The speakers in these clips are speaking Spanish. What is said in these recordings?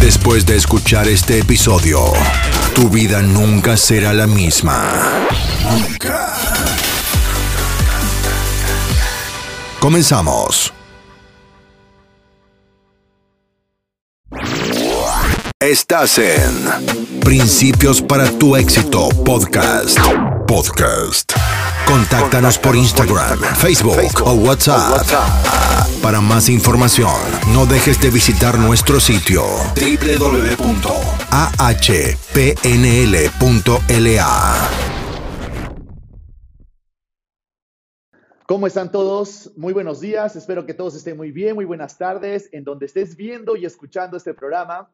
Después de escuchar este episodio, tu vida nunca será la misma. Nunca. Comenzamos. Estás en Principios para tu éxito podcast. Podcast. Contáctanos por Instagram, Facebook o WhatsApp. Para más información, no dejes de visitar nuestro sitio www.ahpnl.la. ¿Cómo están todos? Muy buenos días, espero que todos estén muy bien, muy buenas tardes, en donde estés viendo y escuchando este programa.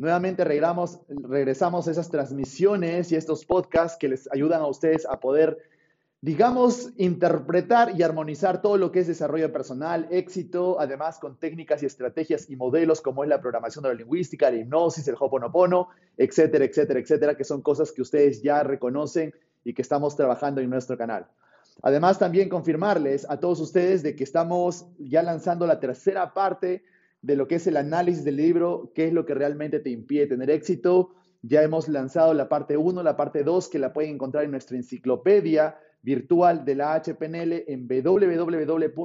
Nuevamente regresamos, esas transmisiones y estos podcasts que les ayudan a ustedes a poder, digamos, interpretar y armonizar todo lo que es desarrollo personal, éxito, además con técnicas y estrategias y modelos como es la programación neurolingüística, la hipnosis, el hoponopono, etcétera, etcétera, etcétera, que son cosas que ustedes ya reconocen y que estamos trabajando en nuestro canal. Además, también confirmarles a todos ustedes de que estamos ya lanzando la tercera parte de lo que es el análisis del libro, qué es lo que realmente te impide tener éxito. Ya hemos lanzado la parte 1, la parte 2, que la pueden encontrar en nuestra enciclopedia virtual de la HPNL en www.ahpnl.la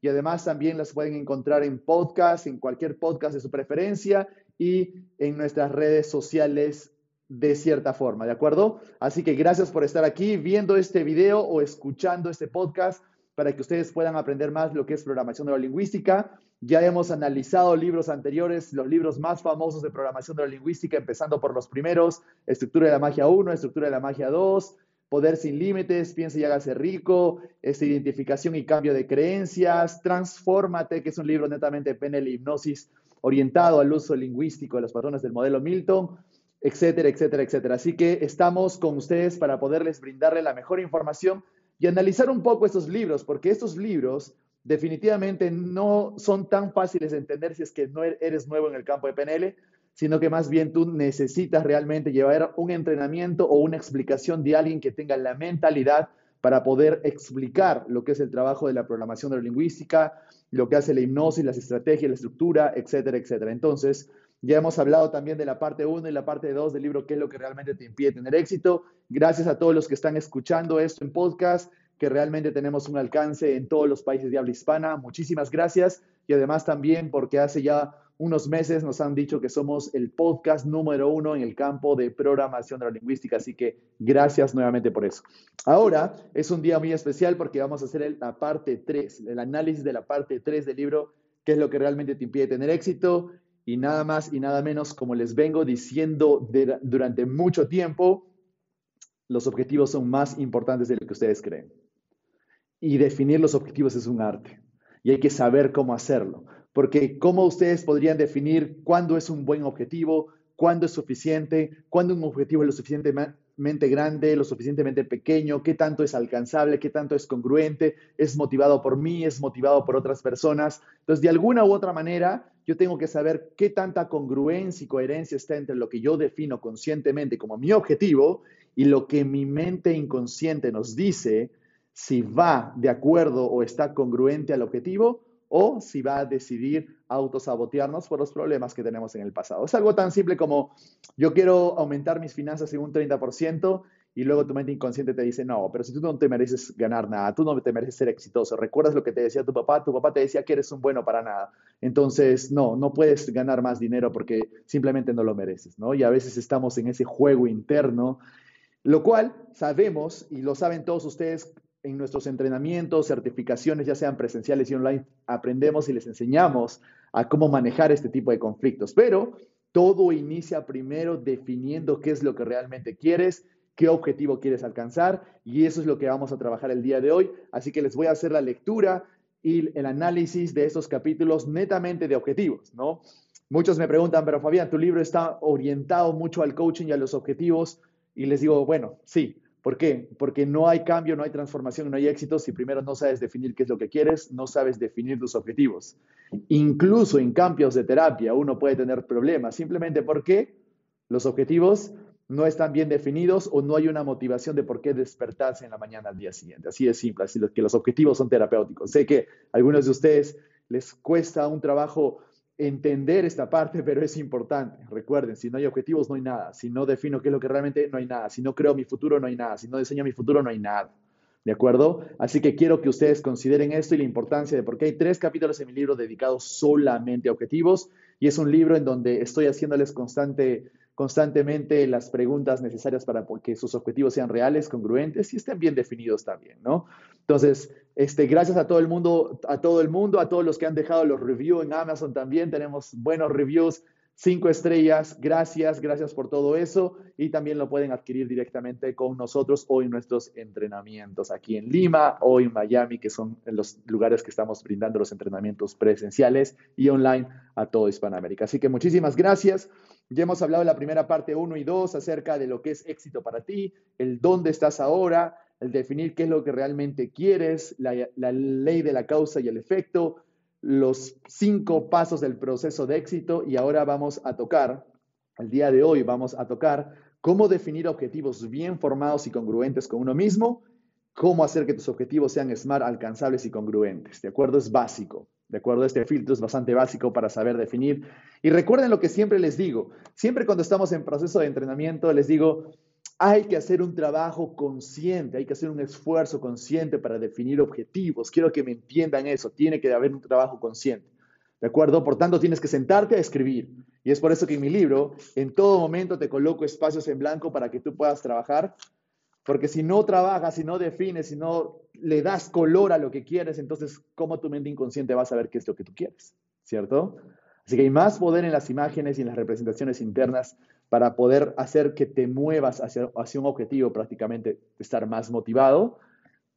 y además también las pueden encontrar en podcast, en cualquier podcast de su preferencia y en nuestras redes sociales de cierta forma, ¿de acuerdo? Así que gracias por estar aquí viendo este video o escuchando este podcast para que ustedes puedan aprender más lo que es programación neurolingüística. Ya hemos analizado libros anteriores, los libros más famosos de programación neurolingüística, empezando por los primeros, Estructura de la Magia 1, Estructura de la Magia 2, Poder sin Límites, Piensa y hágase rico, este, Identificación y Cambio de Creencias, Transfórmate, que es un libro netamente PNL hipnosis orientado al uso lingüístico de los patrones del modelo Milton, etcétera, etcétera, etcétera. Así que estamos con ustedes para poderles brindarle la mejor información y analizar un poco estos libros, porque estos libros definitivamente no son tan fáciles de entender si es que no eres nuevo en el campo de PNL, sino que más bien tú necesitas realmente llevar un entrenamiento o una explicación de alguien que tenga la mentalidad para poder explicar lo que es el trabajo de la programación neurolingüística, lo que hace la hipnosis, las estrategias, la estructura, etcétera, etcétera. Entonces, ya hemos hablado también de la parte 1 y la parte 2 del libro, qué es lo que realmente te impide tener éxito. Gracias a todos los que están escuchando esto en podcast, que realmente tenemos un alcance en todos los países de habla hispana. Muchísimas gracias. Y además también porque hace ya unos meses nos han dicho que somos el podcast número uno en el campo de programación neurolingüística. Así que gracias nuevamente por eso. Ahora es un día muy especial porque vamos a hacer la parte 3, el análisis de la parte 3 del libro, qué es lo que realmente te impide tener éxito y nada más y nada menos, como les vengo diciendo durante mucho tiempo, los objetivos son más importantes de lo que ustedes creen. Y definir los objetivos es un arte. Y hay que saber cómo hacerlo. Porque ¿cómo ustedes podrían definir cuándo es un buen objetivo? ¿Cuándo es suficiente? ¿Cuándo un objetivo es lo suficientemente grande? ¿Lo suficientemente pequeño? ¿Qué tanto es alcanzable? ¿Qué tanto es congruente? ¿Es motivado por mí? ¿Es motivado por otras personas? Entonces, de alguna u otra manera, yo tengo que saber qué tanta congruencia y coherencia está entre lo que yo defino conscientemente como mi objetivo y lo que mi mente inconsciente nos dice si va de acuerdo o está congruente al objetivo o si va a decidir autosabotearnos por los problemas que tenemos en el pasado. Es algo tan simple como yo quiero aumentar mis finanzas en un 30% y luego tu mente inconsciente te dice, no, pero si tú no te mereces ganar nada, tú no te mereces ser exitoso. ¿Recuerdas lo que te decía tu papá? Tu papá te decía que eres un bueno para nada. Entonces, no, no puedes ganar más dinero porque simplemente no lo mereces, ¿no? Y a veces estamos en ese juego interno, lo cual sabemos y lo saben todos ustedes en nuestros entrenamientos, certificaciones, ya sean presenciales y online, aprendemos y les enseñamos a cómo manejar este tipo de conflictos. Pero todo inicia primero definiendo qué es lo que realmente quieres, qué objetivo quieres alcanzar y eso es lo que vamos a trabajar el día de hoy. Así que les voy a hacer la lectura y el análisis de estos capítulos netamente de objetivos, ¿no? muchos me preguntan, pero Fabián, tu libro está orientado mucho al coaching y a los objetivos. Y les digo, bueno, sí. ¿Por qué? Porque no hay cambio, no hay transformación, no hay éxito si primero no sabes definir qué es lo que quieres, no sabes definir tus objetivos. Incluso en cambios de terapia uno puede tener problemas, simplemente porque los objetivos no están bien definidos o no hay una motivación de por qué despertarse en la mañana al día siguiente. Así de simple, así que los objetivos son terapéuticos. Sé que a algunos de ustedes les cuesta un trabajo entender esta parte, pero es importante. Recuerden, si no hay objetivos, no hay nada. Si no defino qué es lo que realmente, no hay nada. Si no creo mi futuro, no hay nada. Si no diseño mi futuro, no hay nada. ¿De acuerdo? Así que quiero que ustedes consideren esto y la importancia de por qué hay tres capítulos en mi libro dedicados solamente a objetivos. Y es un libro en donde estoy haciéndoles constante constantemente las preguntas necesarias para que sus objetivos sean reales, congruentes y estén bien definidos también, ¿no? Entonces, este, gracias a todo el mundo, a todo el mundo, a todos los que han dejado los reviews en Amazon también, tenemos buenos reviews, cinco estrellas, gracias, gracias por todo eso y también lo pueden adquirir directamente con nosotros o en nuestros entrenamientos aquí en Lima o en Miami, que son los lugares que estamos brindando los entrenamientos presenciales y online a toda Hispanoamérica. Así que muchísimas gracias. Ya hemos hablado en la primera parte 1 y 2 acerca de lo que es éxito para ti, el dónde estás ahora, el definir qué es lo que realmente quieres, la, ley de la causa y el efecto, los cinco pasos del proceso de éxito y ahora vamos a tocar, el día de hoy vamos a tocar cómo definir objetivos bien formados y congruentes con uno mismo, cómo hacer que tus objetivos sean smart, alcanzables y congruentes. ¿De acuerdo? Es básico. ¿De acuerdo? Este filtro es bastante básico para saber definir. Y recuerden lo que siempre les digo. Siempre cuando estamos en proceso de entrenamiento, les digo, hay que hacer un trabajo consciente, hay que hacer un esfuerzo consciente para definir objetivos. Quiero que me entiendan eso. Tiene que haber un trabajo consciente. ¿De acuerdo? Por tanto, tienes que sentarte a escribir. Y es por eso que en mi libro, en todo momento te coloco espacios en blanco para que tú puedas trabajar. Porque si no trabajas, si no defines, si no le das color a lo que quieres, entonces, ¿cómo tu mente inconsciente va a saber qué es lo que tú quieres? ¿Cierto? Así que hay más poder en las imágenes y en las representaciones internas para poder hacer que te muevas hacia, hacia un objetivo, prácticamente estar más motivado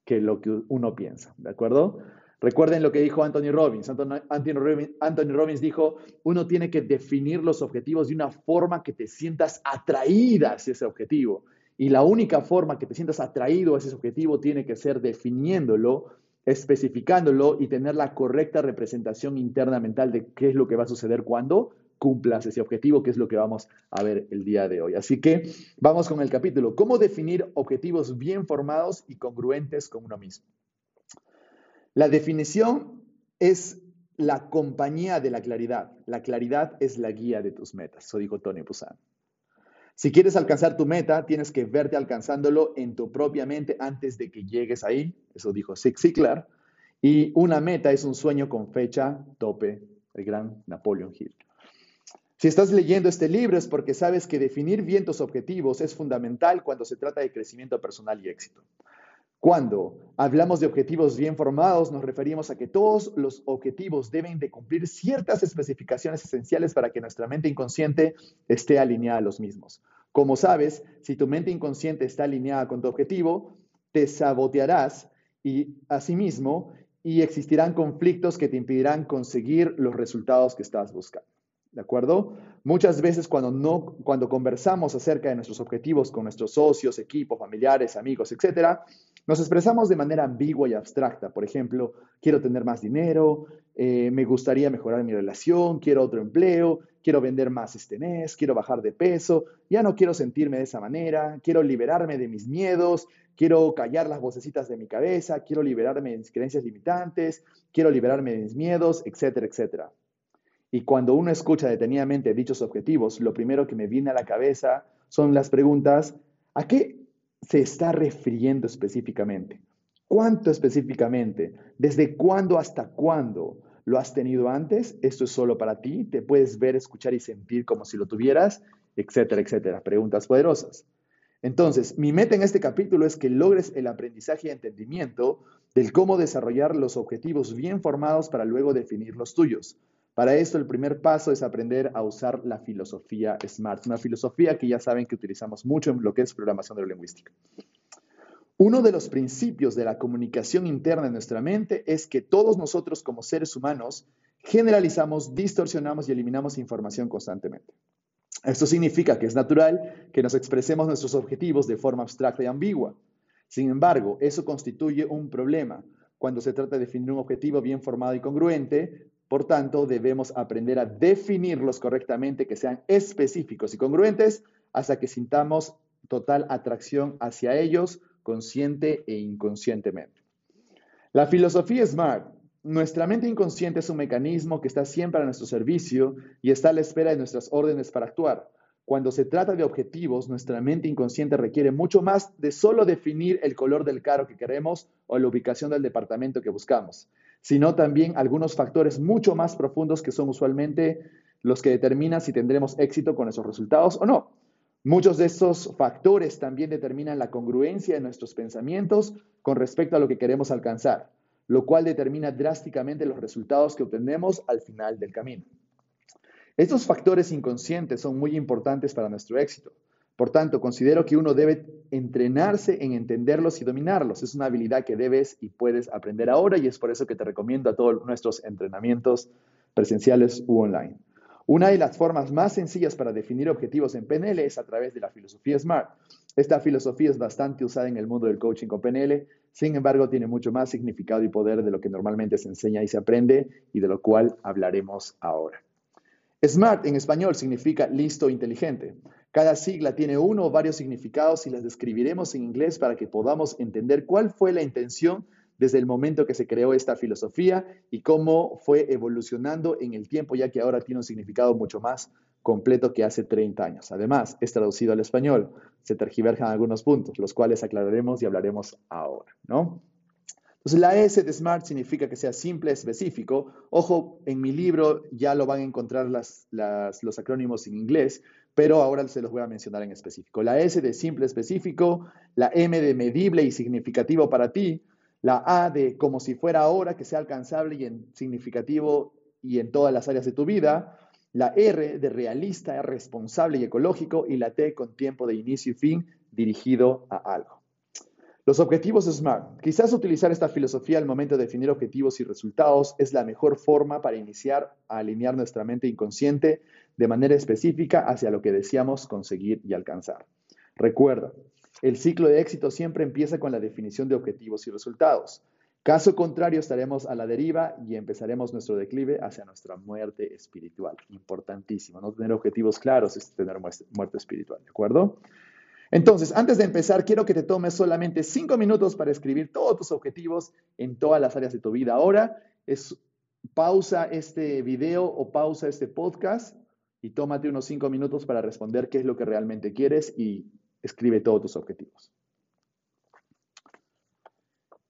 que lo que uno piensa, ¿de acuerdo? Recuerden lo que dijo Anthony Robbins. Anthony Robbins. Anthony Robbins dijo, uno tiene que definir los objetivos de una forma que te sientas atraída hacia ese objetivo. Y la única forma que te sientas atraído a ese objetivo tiene que ser definiéndolo, especificándolo y tener la correcta representación interna mental de qué es lo que va a suceder cuando cumplas ese objetivo, que es lo que vamos a ver el día de hoy. Así que vamos con el capítulo, ¿cómo definir objetivos bien formados y congruentes con uno mismo? La definición es la compañía de la claridad. La claridad es la guía de tus metas, eso dijo Tony Busan. Si quieres alcanzar tu meta, tienes que verte alcanzándolo en tu propia mente antes de que llegues ahí. Eso dijo Zig Ziglar. Y una meta es un sueño con fecha tope, el gran Napoleon Hill. Si estás leyendo este libro es porque sabes que definir bien tus objetivos es fundamental cuando se trata de crecimiento personal y éxito. Cuando hablamos de objetivos bien formados, nos referimos a que todos los objetivos deben de cumplir ciertas especificaciones esenciales para que nuestra mente inconsciente esté alineada a los mismos. Como sabes, si tu mente inconsciente está alineada con tu objetivo, te sabotearás y asimismo y existirán conflictos que te impedirán conseguir los resultados que estás buscando. ¿De acuerdo? Muchas veces cuando, no, cuando conversamos acerca de nuestros objetivos con nuestros socios, equipos, familiares, amigos, etcétera, nos expresamos de manera ambigua y abstracta. Por ejemplo, quiero tener más dinero, eh, me gustaría mejorar mi relación, quiero otro empleo, quiero vender más este mes, quiero bajar de peso, ya no quiero sentirme de esa manera, quiero liberarme de mis miedos, quiero callar las vocecitas de mi cabeza, quiero liberarme de mis creencias limitantes, quiero liberarme de mis miedos, etcétera, etcétera. Y cuando uno escucha detenidamente dichos objetivos, lo primero que me viene a la cabeza son las preguntas, ¿a qué se está refiriendo específicamente? ¿Cuánto específicamente? ¿Desde cuándo hasta cuándo? ¿Lo has tenido antes? ¿Esto es solo para ti? ¿Te puedes ver, escuchar y sentir como si lo tuvieras? Etcétera, etcétera. Preguntas poderosas. Entonces, mi meta en este capítulo es que logres el aprendizaje y entendimiento del cómo desarrollar los objetivos bien formados para luego definir los tuyos. Para esto, el primer paso es aprender a usar la filosofía SMART, una filosofía que ya saben que utilizamos mucho en lo que es programación neurolingüística. Uno de los principios de la comunicación interna en nuestra mente es que todos nosotros como seres humanos generalizamos, distorsionamos y eliminamos información constantemente. Esto significa que es natural que nos expresemos nuestros objetivos de forma abstracta y ambigua. Sin embargo, eso constituye un problema cuando se trata de definir un objetivo bien formado y congruente. Por tanto, debemos aprender a definirlos correctamente, que sean específicos y congruentes, hasta que sintamos total atracción hacia ellos, consciente e inconscientemente. La filosofía SMART nuestra mente inconsciente es un mecanismo que está siempre a nuestro servicio y está a la espera de nuestras órdenes para actuar. Cuando se trata de objetivos, nuestra mente inconsciente requiere mucho más de solo definir el color del carro que queremos o la ubicación del departamento que buscamos, sino también algunos factores mucho más profundos que son usualmente los que determinan si tendremos éxito con esos resultados o no. Muchos de estos factores también determinan la congruencia de nuestros pensamientos con respecto a lo que queremos alcanzar lo cual determina drásticamente los resultados que obtenemos al final del camino. Estos factores inconscientes son muy importantes para nuestro éxito. Por tanto, considero que uno debe entrenarse en entenderlos y dominarlos. Es una habilidad que debes y puedes aprender ahora y es por eso que te recomiendo a todos nuestros entrenamientos presenciales u online. Una de las formas más sencillas para definir objetivos en PNL es a través de la filosofía SMART. Esta filosofía es bastante usada en el mundo del coaching con PNL sin embargo, tiene mucho más significado y poder de lo que normalmente se enseña y se aprende y de lo cual hablaremos ahora. SMART en español significa listo inteligente. Cada sigla tiene uno o varios significados y las describiremos en inglés para que podamos entender cuál fue la intención desde el momento que se creó esta filosofía y cómo fue evolucionando en el tiempo, ya que ahora tiene un significado mucho más completo que hace 30 años. Además, es traducido al español. Se tergiverjan algunos puntos, los cuales aclararemos y hablaremos ahora, ¿no? Entonces, la S de SMART significa que sea simple, específico. Ojo, en mi libro ya lo van a encontrar los acrónimos en inglés, pero ahora se los voy a mencionar en específico. La S de simple, específico, la M de medible y significativo para ti, la A de como si fuera ahora, que sea alcanzable y en significativo y en todas las áreas de tu vida, la R de realista, responsable y ecológico, y la T con tiempo de inicio y fin dirigido a algo. Los objetivos SMART. Quizás utilizar esta filosofía al momento de definir objetivos y resultados es la mejor forma para iniciar a alinear nuestra mente inconsciente de manera específica hacia lo que deseamos conseguir y alcanzar. Recuerda, el ciclo de éxito siempre empieza con la definición de objetivos y resultados. Caso contrario, estaremos a la deriva y empezaremos nuestro declive hacia nuestra muerte espiritual. Importantísimo, no tener objetivos claros es tener muerte espiritual, ¿de acuerdo? Entonces, antes de empezar, quiero que te tomes solamente cinco minutos para escribir todos tus objetivos en todas las áreas de tu vida. Ahora es pausa este video o pausa este podcast y tómate unos cinco minutos para responder qué es lo que realmente quieres y escribe todos tus objetivos.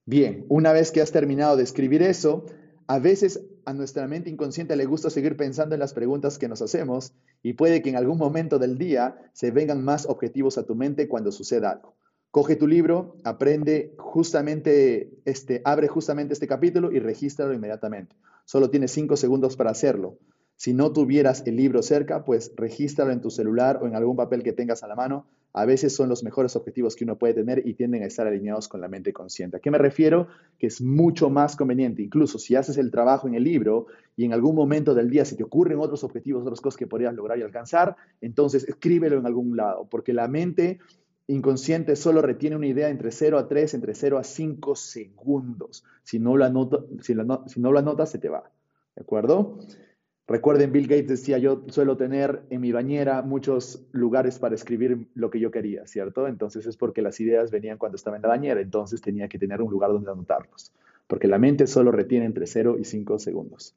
Bien, una vez que has terminado de escribir eso, a veces a nuestra mente inconsciente le gusta seguir pensando en las preguntas que nos hacemos y puede que en algún momento del día se vengan más objetivos a tu mente cuando suceda algo. Coge tu libro, aprende justamente este, abre justamente este capítulo y regístralo inmediatamente. Solo tienes cinco segundos para hacerlo. Si no tuvieras el libro cerca, pues regístralo en tu celular o en algún papel que tengas a la mano a veces son los mejores objetivos que uno puede tener y tienden a estar alineados con la mente consciente. ¿A qué me refiero? Que es mucho más conveniente, incluso si haces el trabajo en el libro y en algún momento del día se te ocurren otros objetivos, otras cosas que podrías lograr y alcanzar, entonces escríbelo en algún lado, porque la mente inconsciente solo retiene una idea entre 0 a 3, entre 0 a 5 segundos. Si no, lo si, si no lo anotas, se te va. ¿De acuerdo? Recuerden, Bill Gates decía, yo suelo tener en mi bañera muchos lugares para escribir lo que yo quería, ¿cierto? Entonces es porque las ideas venían cuando estaba en la bañera, entonces tenía que tener un lugar donde anotarlos, porque la mente solo retiene entre 0 y 5 segundos.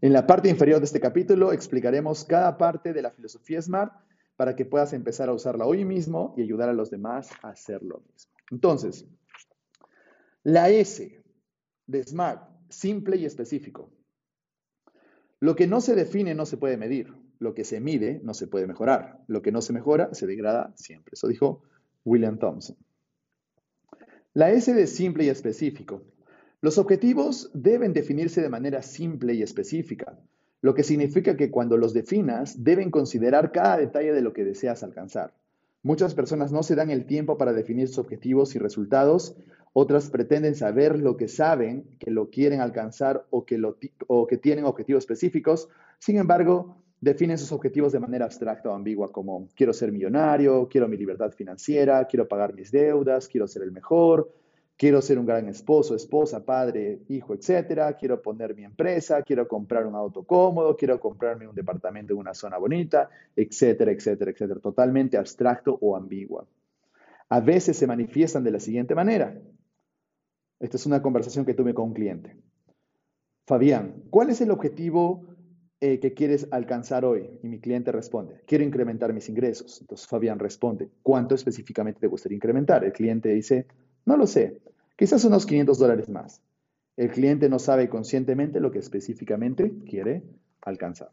En la parte inferior de este capítulo explicaremos cada parte de la filosofía SMART para que puedas empezar a usarla hoy mismo y ayudar a los demás a hacer lo mismo. Entonces, la S de SMART, simple y específico. Lo que no se define no se puede medir. Lo que se mide no se puede mejorar. Lo que no se mejora se degrada siempre. Eso dijo William Thompson. La S de simple y específico. Los objetivos deben definirse de manera simple y específica, lo que significa que cuando los definas deben considerar cada detalle de lo que deseas alcanzar. Muchas personas no se dan el tiempo para definir sus objetivos y resultados Otras pretenden saber lo que saben, que lo quieren alcanzar o que, tienen objetivos específicos. Sin embargo, definen sus objetivos de manera abstracta o ambigua como quiero ser millonario, quiero mi libertad financiera, quiero pagar mis deudas, quiero ser el mejor, quiero ser un gran esposo, esposa, padre, hijo, etcétera, quiero poner mi empresa, quiero comprar un auto cómodo, quiero comprarme un departamento en una zona bonita, etcétera, etcétera, etcétera, totalmente abstracto o ambigua. A veces se manifiestan de la siguiente manera. Esta es una conversación que tuve con un cliente. Fabián, ¿cuál es el objetivo eh, que quieres alcanzar hoy? Y mi cliente responde, quiero incrementar mis ingresos. Entonces Fabián responde, ¿cuánto específicamente te gustaría incrementar? El cliente dice, no lo sé, quizás unos 500 dólares más. El cliente no sabe conscientemente lo que específicamente quiere alcanzar.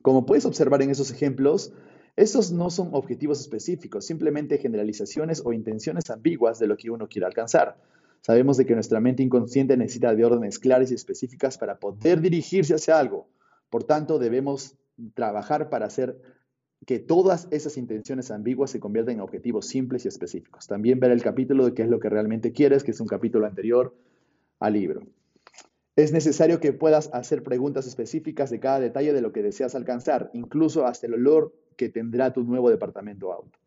Como puedes observar en esos ejemplos, estos no son objetivos específicos, simplemente generalizaciones o intenciones ambiguas de lo que uno quiere alcanzar. Sabemos de que nuestra mente inconsciente necesita de órdenes claras y específicas para poder dirigirse hacia algo. Por tanto, debemos trabajar para hacer que todas esas intenciones ambiguas se conviertan en objetivos simples y específicos. También ver el capítulo de qué es lo que realmente quieres, que es un capítulo anterior al libro. Es necesario que puedas hacer preguntas específicas de cada detalle de lo que deseas alcanzar, incluso hasta el olor que tendrá tu nuevo departamento auto.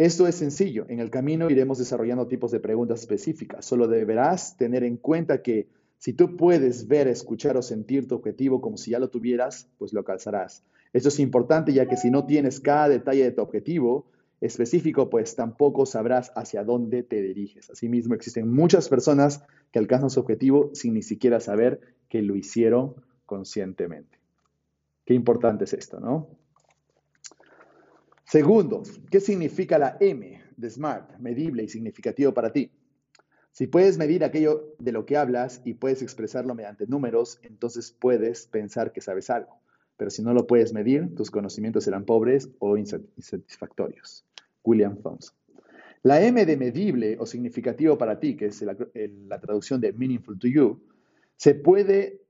Esto es sencillo. En el camino iremos desarrollando tipos de preguntas específicas. Solo deberás tener en cuenta que si tú puedes ver, escuchar o sentir tu objetivo como si ya lo tuvieras, pues lo calzarás. Esto es importante ya que si no tienes cada detalle de tu objetivo específico, pues tampoco sabrás hacia dónde te diriges. Asimismo, existen muchas personas que alcanzan su objetivo sin ni siquiera saber que lo hicieron conscientemente. Qué importante es esto, ¿no? Segundo, ¿qué significa la M de SMART? Medible y significativo para ti. Si puedes medir aquello de lo que hablas y puedes expresarlo mediante números, entonces puedes pensar que sabes algo. Pero si no lo puedes medir, tus conocimientos serán pobres o insatisfactorios. William Thompson. La M de medible o significativo para ti, que es la, traducción de meaningful to you, se puede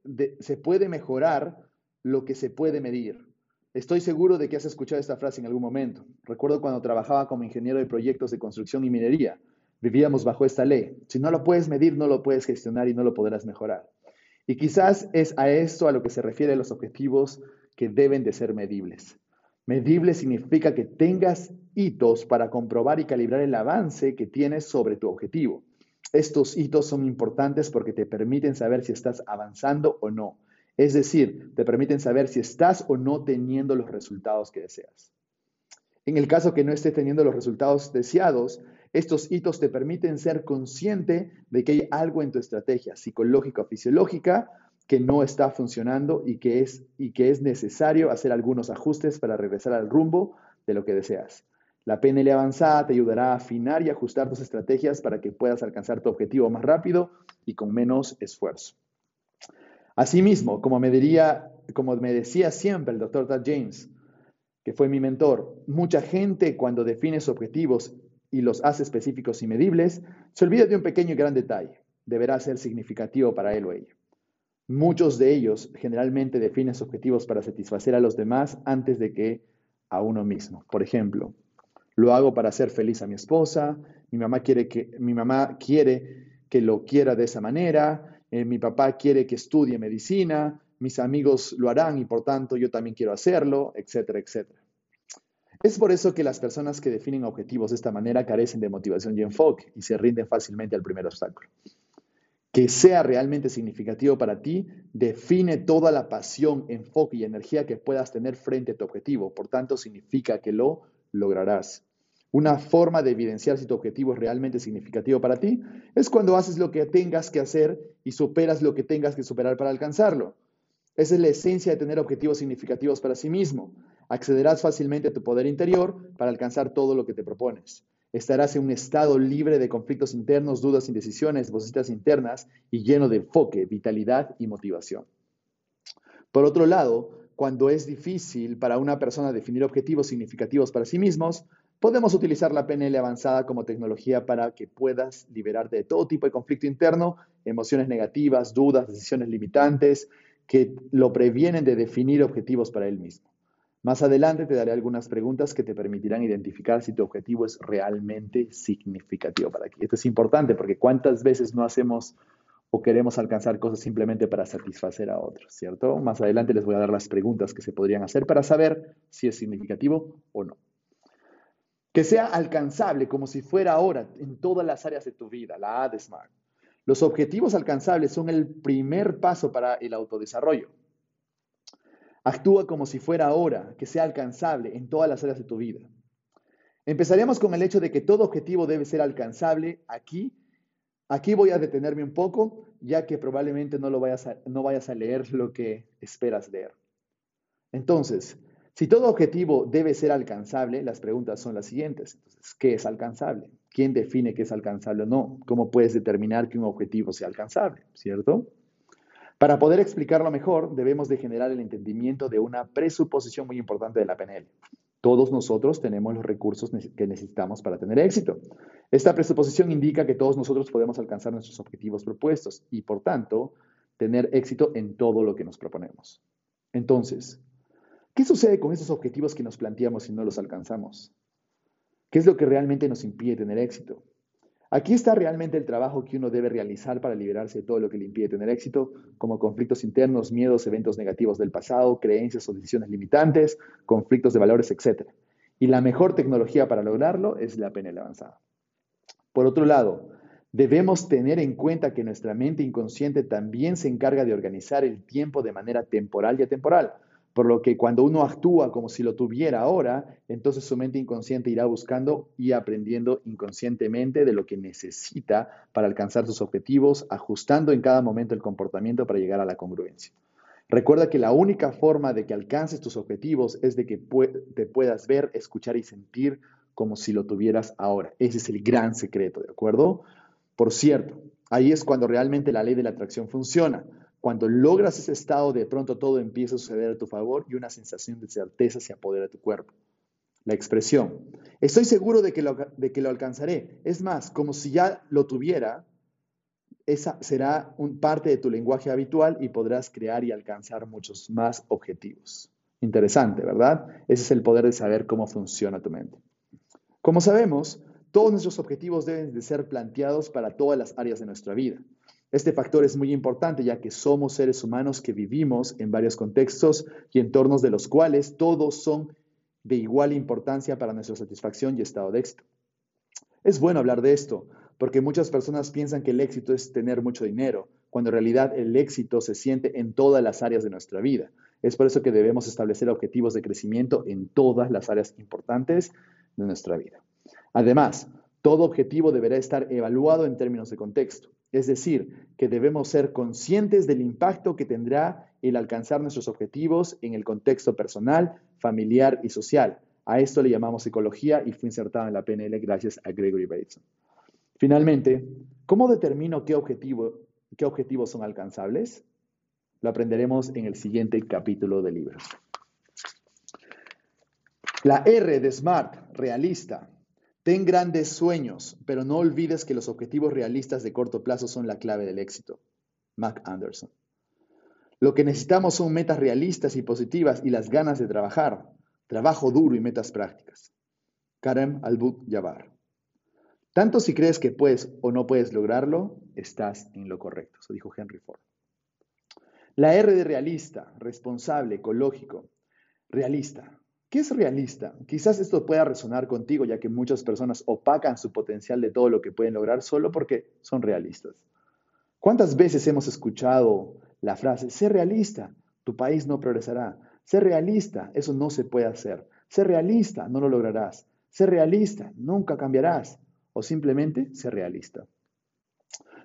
mejorar lo que se puede medir. Estoy seguro de que has escuchado esta frase en algún momento. Recuerdo cuando trabajaba como ingeniero de proyectos de construcción y minería. Vivíamos bajo esta ley. Si no lo puedes medir, no lo puedes gestionar y no lo podrás mejorar. Y quizás es a esto a lo que se refiere los objetivos que deben de ser medibles. Medible significa que tengas hitos para comprobar y calibrar el avance que tienes sobre tu objetivo. Estos hitos son importantes porque te permiten saber si estás avanzando o no. Es decir, te permiten saber si estás o no teniendo los resultados que deseas. En el caso que no estés teniendo los resultados deseados, estos hitos te permiten ser consciente de que hay algo en tu estrategia psicológica o fisiológica que no está funcionando y que es, y que es necesario hacer algunos ajustes para regresar al rumbo de lo que deseas. La PNL avanzada te ayudará a afinar y ajustar tus estrategias para que puedas alcanzar tu objetivo más rápido y con menos esfuerzo. Asimismo, como me, decía siempre el doctor Tad James, que fue mi mentor, mucha gente cuando define sus objetivos y los hace específicos y medibles, se olvida de un pequeño y gran detalle. Deberá ser significativo para él o ella. Muchos de ellos generalmente definen sus objetivos para satisfacer a los demás antes de que a uno mismo. Por ejemplo, lo hago para hacer feliz a mi esposa, mi mamá quiere que, mi mamá quiere que lo quiera de esa manera, eh, mi papá quiere que estudie medicina, mis amigos lo harán y por tanto yo también quiero hacerlo, etcétera, etcétera. Es por eso que las personas que definen objetivos de esta manera carecen de motivación y enfoque y se rinden fácilmente al primer obstáculo. Que sea realmente significativo para ti define toda la pasión, enfoque y energía que puedas tener frente a tu objetivo. Por tanto, significa que lo lograrás. Una forma de evidenciar si tu objetivo es realmente significativo para ti es cuando haces lo que tengas que hacer y superas lo que tengas que superar para alcanzarlo. Esa es la esencia de tener objetivos significativos para sí mismo accederás fácilmente a tu poder interior para alcanzar todo lo que te propones. Estarás en un estado libre de conflictos internos, dudas, indecisiones, vocecitas internas y lleno de enfoque, vitalidad y motivación. Por otro lado, cuando es difícil para una persona definir objetivos significativos para sí mismos, podemos utilizar la PNL avanzada como tecnología para que puedas liberarte de todo tipo de conflicto interno, emociones negativas, dudas, decisiones limitantes que lo previenen de definir objetivos para él mismo. Más adelante te daré algunas preguntas que te permitirán identificar si tu objetivo es realmente significativo para ti. Esto es importante porque cuántas veces no hacemos o queremos alcanzar cosas simplemente para satisfacer a otros, ¿cierto? Más adelante les voy a dar las preguntas que se podrían hacer para saber si es significativo o no. Que sea alcanzable como si fuera ahora en todas las áreas de tu vida, la A de SMART. Los objetivos alcanzables son el primer paso para el autodesarrollo. Actúa como si fuera ahora, que sea alcanzable en todas las áreas de tu vida. Empezaríamos con el hecho de que todo objetivo debe ser alcanzable aquí Aquí voy a detenerme un poco, ya que probablemente no, lo vayas no vayas a leer lo que esperas leer. Entonces, si todo objetivo debe ser alcanzable, las preguntas son las siguientes. ¿qué es alcanzable? ¿Quién define qué es alcanzable o no? ¿Cómo puedes determinar que un objetivo sea alcanzable? ¿Cierto? Para poder explicarlo mejor, debemos de generar el entendimiento de una presuposición muy importante de la PNL. Todos nosotros tenemos los recursos que necesitamos para tener éxito. Esta presuposición indica que todos nosotros podemos alcanzar nuestros objetivos propuestos y, por tanto, tener éxito en todo lo que nos proponemos. Entonces, ¿qué sucede con esos objetivos que nos planteamos si no los alcanzamos? ¿Qué es lo que realmente nos impide tener éxito? Aquí está realmente el trabajo que uno debe realizar para liberarse de todo lo que le impide tener éxito, como conflictos internos, miedos, eventos negativos del pasado, creencias o decisiones limitantes, conflictos de valores, etc. Y la mejor tecnología para lograrlo es la PNL avanzada. Por otro lado, debemos tener en cuenta que nuestra mente inconsciente también se encarga de organizar el tiempo de manera temporal y atemporal. Por lo que cuando uno actúa como si lo tuviera ahora, entonces su mente inconsciente irá buscando y aprendiendo inconscientemente de lo que necesita para alcanzar sus objetivos, ajustando en cada momento el comportamiento para llegar a la congruencia. Recuerda que la única forma de que alcances tus objetivos es de que te puedas ver, escuchar y sentir como si lo tuvieras ahora. Ese es el gran secreto, ¿de acuerdo? Por cierto, ahí es cuando realmente la ley de la atracción funciona. Cuando logras ese estado, de pronto todo empieza a suceder a tu favor y una sensación de certeza se apodera de tu cuerpo. La expresión, estoy seguro de que, lo, alcanzaré. Es más, como si ya lo tuviera, esa será un parte de tu lenguaje habitual y podrás crear y alcanzar muchos más objetivos. Interesante, ¿verdad? Ese es el poder de saber cómo funciona tu mente. Como sabemos, todos nuestros objetivos deben de ser planteados para todas las áreas de nuestra vida. Este factor es muy importante ya que somos seres humanos que vivimos en varios contextos y entornos de los cuales todos son de igual importancia para nuestra satisfacción y estado de éxito. Es bueno hablar de esto porque muchas personas piensan que el éxito es tener mucho dinero, cuando en realidad el éxito se siente en todas las áreas de nuestra vida. Es por eso que debemos establecer objetivos de crecimiento en todas las áreas importantes de nuestra vida. Además, todo objetivo deberá estar evaluado en términos de contexto. Es decir, que debemos ser conscientes del impacto que tendrá el alcanzar nuestros objetivos en el contexto personal, familiar y social. A esto le llamamos psicología y fue insertado en la PNL gracias a Gregory Bateson. Finalmente, ¿cómo determino qué, objetivo, qué objetivos son alcanzables? Lo aprenderemos en el siguiente capítulo del libro. La R de SMART, realista, Ten grandes sueños, pero no olvides que los objetivos realistas de corto plazo son la clave del éxito. Mac Anderson. Lo que necesitamos son metas realistas y positivas y las ganas de trabajar, trabajo duro y metas prácticas. Karem Albut Jabbar. Tanto si crees que puedes o no puedes lograrlo, estás en lo correcto. Eso dijo Henry Ford. La R de realista, responsable, ecológico. Realista. ¿Qué es realista? Quizás esto pueda resonar contigo, ya que muchas personas opacan su potencial de todo lo que pueden lograr solo porque son realistas. ¿Cuántas veces hemos escuchado la frase, sé realista, tu país no progresará? Sé realista, eso no se puede hacer. Sé realista, no lo lograrás. Sé realista, nunca cambiarás. O simplemente sé realista.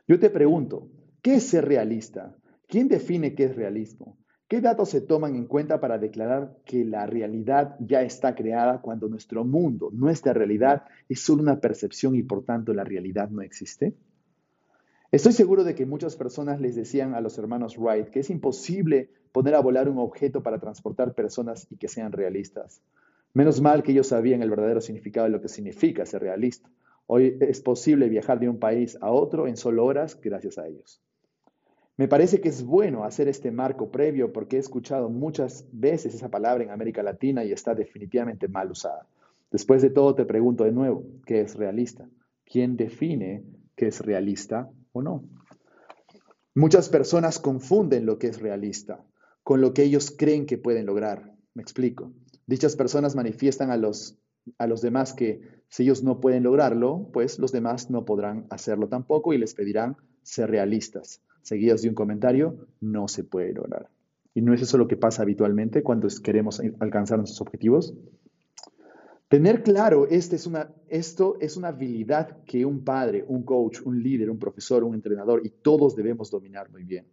Yo te pregunto, ¿qué es ser realista? ¿Quién define qué es realismo? ¿Qué datos se toman en cuenta para declarar que la realidad ya está creada cuando nuestro mundo, nuestra realidad, es solo una percepción y por tanto la realidad no existe? Estoy seguro de que muchas personas les decían a los hermanos Wright que es imposible poner a volar un objeto para transportar personas y que sean realistas. Menos mal que ellos sabían el verdadero significado de lo que significa ser realista. Hoy es posible viajar de un país a otro en solo horas gracias a ellos. Me parece que es bueno hacer este marco previo porque he escuchado muchas veces esa palabra en América Latina y está definitivamente mal usada. Después de todo, te pregunto de nuevo, ¿qué es realista? ¿Quién define qué es realista o no? Muchas personas confunden lo que es realista con lo que ellos creen que pueden lograr. Me explico. Dichas personas manifiestan a los, a los demás que si ellos no pueden lograrlo, pues los demás no podrán hacerlo tampoco y les pedirán ser realistas. Seguidos de un comentario, no se puede lograr. ¿Y no es eso lo que pasa habitualmente cuando queremos alcanzar nuestros objetivos? Tener claro este esto es una habilidad que un padre, un coach, un líder, un profesor, un entrenador y todos debemos dominar muy bien,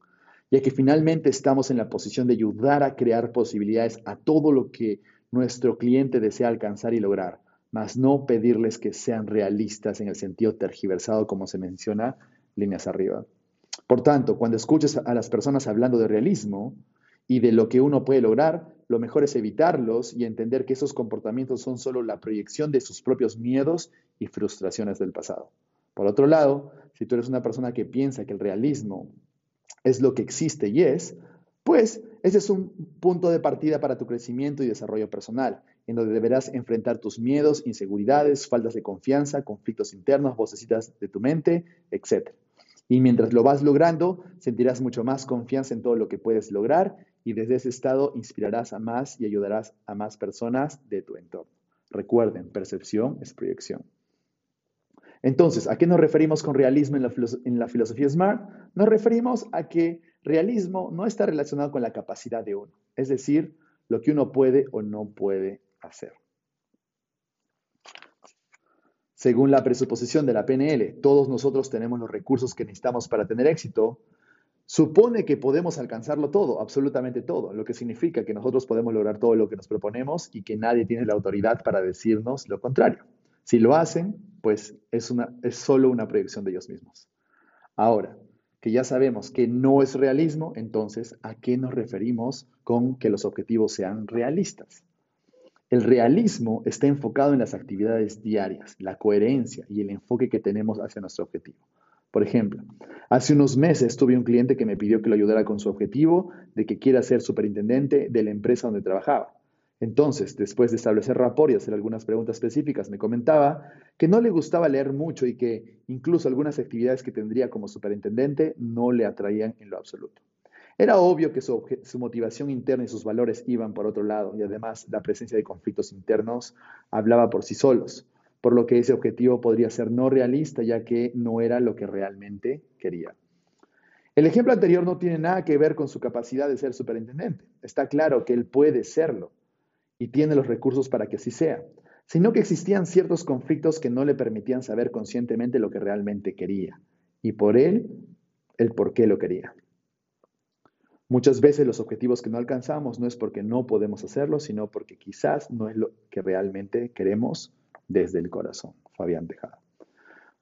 ya que finalmente estamos en la posición de ayudar a crear posibilidades a todo lo que nuestro cliente desea alcanzar y lograr, mas no pedirles que sean realistas en el sentido tergiversado como se menciona líneas arriba. Por tanto, cuando escuches a las personas hablando de realismo y de lo que uno puede lograr, lo mejor es evitarlos y entender que esos comportamientos son solo la proyección de sus propios miedos y frustraciones del pasado. Por otro lado, si tú eres una persona que piensa que el realismo es lo que existe y es, pues ese es un punto de partida para tu crecimiento y desarrollo personal, en donde deberás enfrentar tus miedos, inseguridades, faltas de confianza, conflictos internos, vocecitas de tu mente, etc. Y mientras lo vas logrando, sentirás mucho más confianza en todo lo que puedes lograr y desde ese estado inspirarás a más y ayudarás a más personas de tu entorno. Recuerden, percepción es proyección. Entonces, ¿a qué nos referimos con realismo en la, filosofía SMART? Nos referimos a que realismo no está relacionado con la capacidad de uno, es decir, lo que uno puede o no puede hacer. Según la presuposición de la PNL, todos nosotros tenemos los recursos que necesitamos para tener éxito, supone que podemos alcanzarlo todo, absolutamente todo, lo que significa que nosotros podemos lograr todo lo que nos proponemos y que nadie tiene la autoridad para decirnos lo contrario. Si lo hacen, pues es, solo una proyección de ellos mismos. Ahora, que ya sabemos que no es realismo, entonces, ¿a qué nos referimos con que los objetivos sean realistas? El realismo está enfocado en las actividades diarias, la coherencia y el enfoque que tenemos hacia nuestro objetivo. Por ejemplo, hace unos meses tuve un cliente que me pidió que lo ayudara con su objetivo de que quiera ser superintendente de la empresa donde trabajaba. Entonces, después de establecer rapport y hacer algunas preguntas específicas, me comentaba que no le gustaba leer mucho y que incluso algunas actividades que tendría como superintendente no le atraían en lo absoluto. Era obvio que su, su, motivación interna y sus valores iban por otro lado y además la presencia de conflictos internos hablaba por sí solos por lo que ese objetivo podría ser no realista ya que no era lo que realmente quería. El ejemplo anterior no tiene nada que ver con su capacidad de ser superintendente. Está claro que él puede serlo y tiene los recursos para que así sea, sino que existían ciertos conflictos que no le permitían saber conscientemente lo que realmente quería y por él el por qué lo quería. Muchas veces los objetivos que no alcanzamos no es porque no podemos hacerlo, sino porque quizás no es lo que realmente queremos desde el corazón. Fabián Tejada.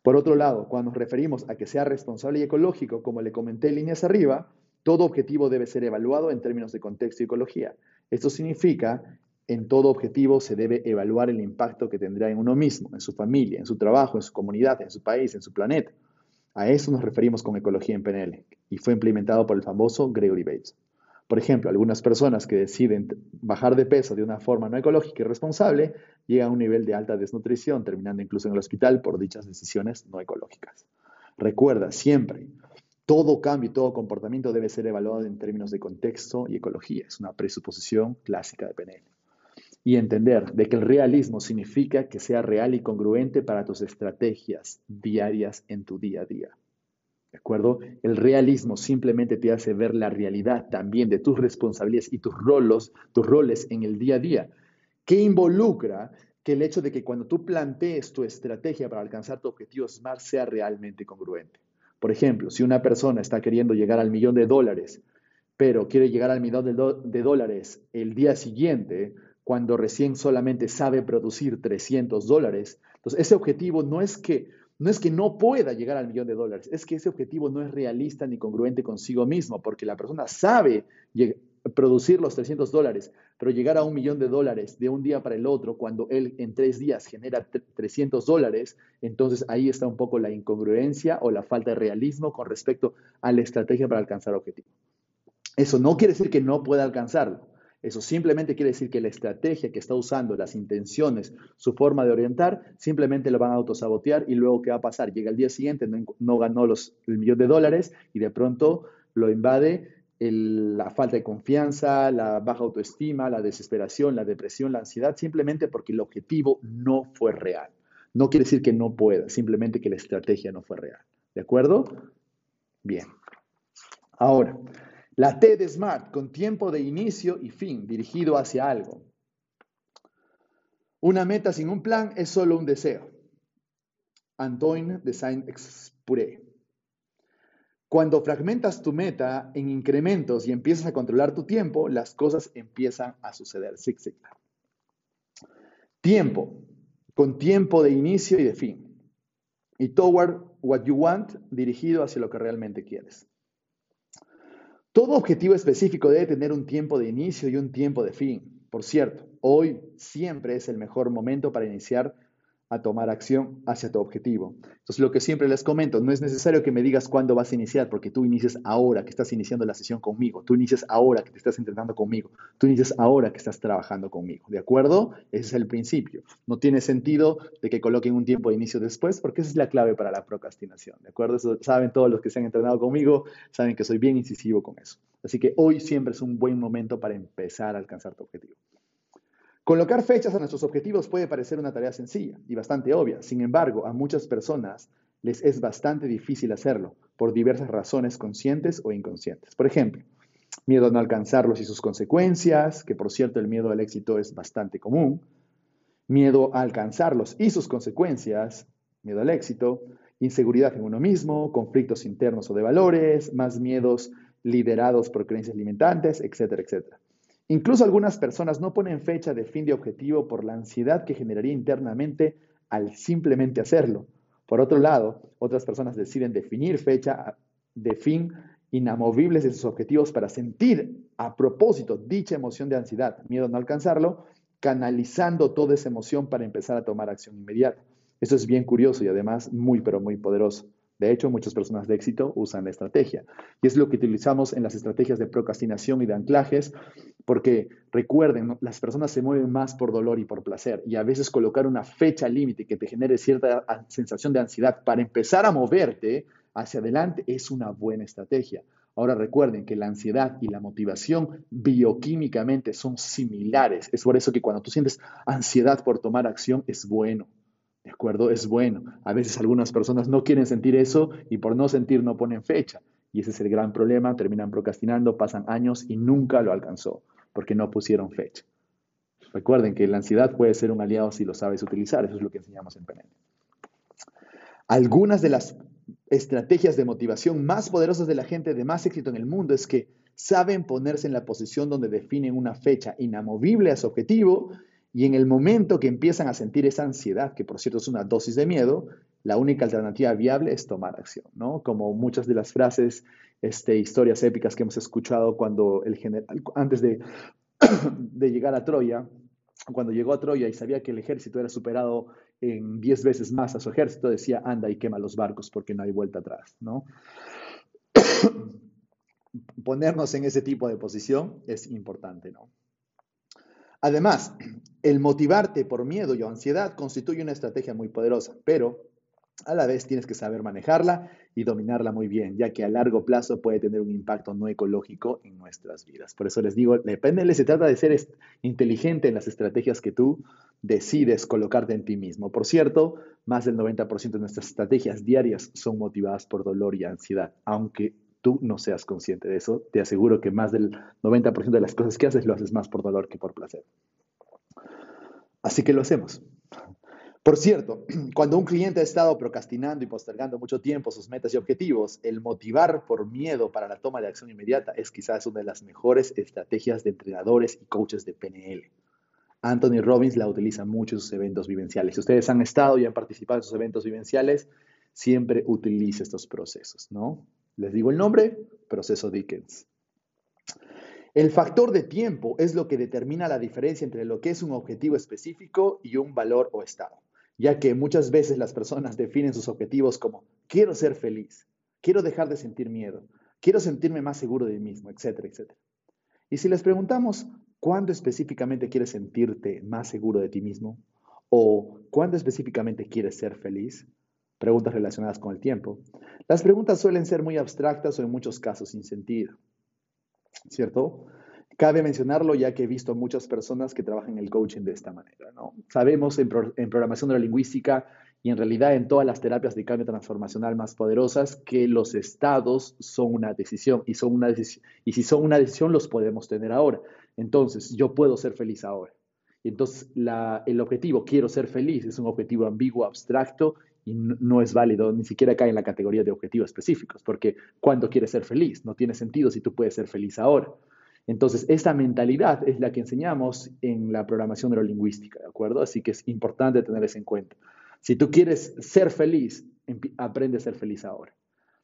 Por otro lado, cuando nos referimos a que sea responsable y ecológico, como le comenté en líneas arriba, todo objetivo debe ser evaluado en términos de contexto y ecología. Esto significa, en todo objetivo se debe evaluar el impacto que tendrá en uno mismo, en su familia, en su trabajo, en su comunidad, en su país, en su planeta. A eso nos referimos con ecología en PNL y fue implementado por el famoso Gregory Bates. Por ejemplo, algunas personas que deciden bajar de peso de una forma no ecológica y responsable llegan a un nivel de alta desnutrición, terminando incluso en el hospital por dichas decisiones no ecológicas. Recuerda siempre, todo cambio y todo comportamiento debe ser evaluado en términos de contexto y ecología. Es una presuposición clásica de PNL. Y entender de que el realismo significa que sea real y congruente para tus estrategias diarias en tu día a día. ¿De acuerdo? El realismo simplemente te hace ver la realidad también de tus responsabilidades y tus roles, tus roles en el día a día, que involucra que el hecho de que cuando tú plantees tu estrategia para alcanzar tu objetivo SMART sea realmente congruente. Por ejemplo, si una persona está queriendo llegar al millón de dólares, pero quiere llegar al millón de, de dólares el día siguiente, cuando recién solamente sabe producir 300 dólares, entonces ese objetivo no es que no es que no pueda llegar al millón de dólares, es que ese objetivo no es realista ni congruente consigo mismo, porque la persona sabe producir los 300 dólares, pero llegar a un millón de dólares de un día para el otro, cuando él en tres días genera 300 dólares, entonces ahí está un poco la incongruencia o la falta de realismo con respecto a la estrategia para alcanzar el objetivo. Eso no quiere decir que no pueda alcanzarlo. Eso simplemente quiere decir que la estrategia que está usando, las intenciones, su forma de orientar, simplemente lo van a autosabotear y luego ¿qué va a pasar? Llega el día siguiente, no, ganó los, el millón de dólares y de pronto lo invade la falta de confianza, la baja autoestima, la desesperación, la depresión, la ansiedad, simplemente porque el objetivo no fue real. No quiere decir que no pueda, simplemente que la estrategia no fue real. ¿De acuerdo? Bien. Ahora, la T de SMART, con tiempo de inicio y fin, dirigido hacia algo. Una meta sin un plan es solo un deseo. Antoine de Saint-Exupéry. Cuando fragmentas tu meta en incrementos y empiezas a controlar tu tiempo, las cosas empiezan a suceder. Tiempo, con tiempo de inicio y de fin. Y toward what you want, dirigido hacia lo que realmente quieres. Todo objetivo específico debe tener un tiempo de inicio y un tiempo de fin. Por cierto, hoy siempre es el mejor momento para iniciar a tomar acción hacia tu objetivo. Entonces, lo que siempre les comento, no es necesario que me digas cuándo vas a iniciar, porque tú inicias ahora que estás iniciando la sesión conmigo, tú inicias ahora que te estás entrenando conmigo, tú inicias ahora que estás trabajando conmigo, ¿de acuerdo? Ese es el principio. No tiene sentido de que coloquen un tiempo de inicio después, porque esa es la clave para la procrastinación, ¿de acuerdo? Eso saben todos los que se han entrenado conmigo, saben que soy bien incisivo con eso. Así que hoy siempre es un buen momento para empezar a alcanzar tu objetivo. Colocar fechas a nuestros objetivos puede parecer una tarea sencilla y bastante obvia. Sin embargo, a muchas personas les es bastante difícil hacerlo por diversas razones conscientes o inconscientes. Por ejemplo, miedo a no alcanzarlos y sus consecuencias, que por cierto el miedo al éxito es bastante común. Miedo a alcanzarlos y sus consecuencias, miedo al éxito, inseguridad en uno mismo, conflictos internos o de valores, más miedos liderados por creencias limitantes, etcétera, etcétera. Incluso algunas personas no ponen fecha de fin de objetivo por la ansiedad que generaría internamente al simplemente hacerlo. Por otro lado, otras personas deciden definir fecha de fin inamovibles de sus objetivos para sentir a propósito dicha emoción de ansiedad, miedo a no alcanzarlo, canalizando toda esa emoción para empezar a tomar acción inmediata. Esto es bien curioso y además muy, pero muy poderoso. De hecho, muchas personas de éxito usan la estrategia. Y es lo que utilizamos en las estrategias de procrastinación y de anclajes, porque recuerden, las personas se mueven más por dolor y por placer. Y a veces colocar una fecha límite que te genere cierta sensación de ansiedad para empezar a moverte hacia adelante es una buena estrategia. Ahora recuerden que la ansiedad y la motivación bioquímicamente son similares. Es por eso que cuando tú sientes ansiedad por tomar acción es bueno. ¿De acuerdo? Es bueno. A veces algunas personas no quieren sentir eso y por no sentir no ponen fecha. Y ese es el gran problema. Terminan procrastinando, pasan años y nunca lo alcanzó porque no pusieron fecha. Recuerden que la ansiedad puede ser un aliado si lo sabes utilizar. Eso es lo que enseñamos en PNL. Algunas de las estrategias de motivación más poderosas de la gente de más éxito en el mundo es que saben ponerse en la posición donde definen una fecha inamovible a su objetivo y en el momento que empiezan a sentir esa ansiedad, que por cierto es una dosis de miedo, la única alternativa viable es tomar acción, ¿no? Como muchas de las frases, este, historias épicas que hemos escuchado cuando el general, antes de, llegar a Troya, cuando llegó a Troya y sabía que el ejército era superado en 10 veces más a su ejército, decía, anda y quema los barcos porque no hay vuelta atrás, ¿no? Ponernos en ese tipo de posición es importante, ¿no? Además, el motivarte por miedo y ansiedad constituye una estrategia muy poderosa, pero a la vez tienes que saber manejarla y dominarla muy bien, ya que a largo plazo puede tener un impacto no ecológico en nuestras vidas. Por eso les digo, depende, se trata de ser inteligente en las estrategias que tú decides colocarte en ti mismo. Por cierto, más del 90% de nuestras estrategias diarias son motivadas por dolor y ansiedad, aunque tú no seas consciente de eso, te aseguro que más del 90% de las cosas que haces lo haces más por dolor que por placer. Así que lo hacemos. Por cierto, cuando un cliente ha estado procrastinando y postergando mucho tiempo sus metas y objetivos, el motivar por miedo para la toma de acción inmediata es quizás una de las mejores estrategias de entrenadores y coaches de PNL. Anthony Robbins la utiliza mucho en sus eventos vivenciales. Si ustedes han estado y han participado en sus eventos vivenciales, siempre utiliza estos procesos, ¿no? Les digo el nombre, proceso Dickens. El factor de tiempo es lo que determina la diferencia entre lo que es un objetivo específico y un valor o estado, ya que muchas veces las personas definen sus objetivos como quiero ser feliz, quiero dejar de sentir miedo, quiero sentirme más seguro de mí mismo, etcétera, etcétera. Y si les preguntamos, ¿cuándo específicamente quieres sentirte más seguro de ti mismo? ¿O cuándo específicamente quieres ser feliz? Preguntas relacionadas con el tiempo. Las preguntas suelen ser muy abstractas o en muchos casos sin sentido. ¿cierto? Cabe mencionarlo ya que he visto muchas personas que trabajan en el coaching de esta manera, ¿no? Sabemos en, programación neurolingüística y en realidad en todas las terapias de cambio transformacional más poderosas que los estados son una decisión y, son una y si son una decisión los podemos tener ahora. Entonces, yo puedo ser feliz ahora. Entonces el objetivo, quiero ser feliz, es un objetivo ambiguo, abstracto y no, es válido, ni siquiera cae en la categoría de objetivos específicos, porque cuando quieres ser feliz? No tiene sentido si tú puedes ser feliz ahora. Entonces, esta mentalidad es la que enseñamos en la programación neurolingüística, ¿de acuerdo? Así que es importante tener eso en cuenta. Si tú quieres ser feliz, aprende a ser feliz ahora.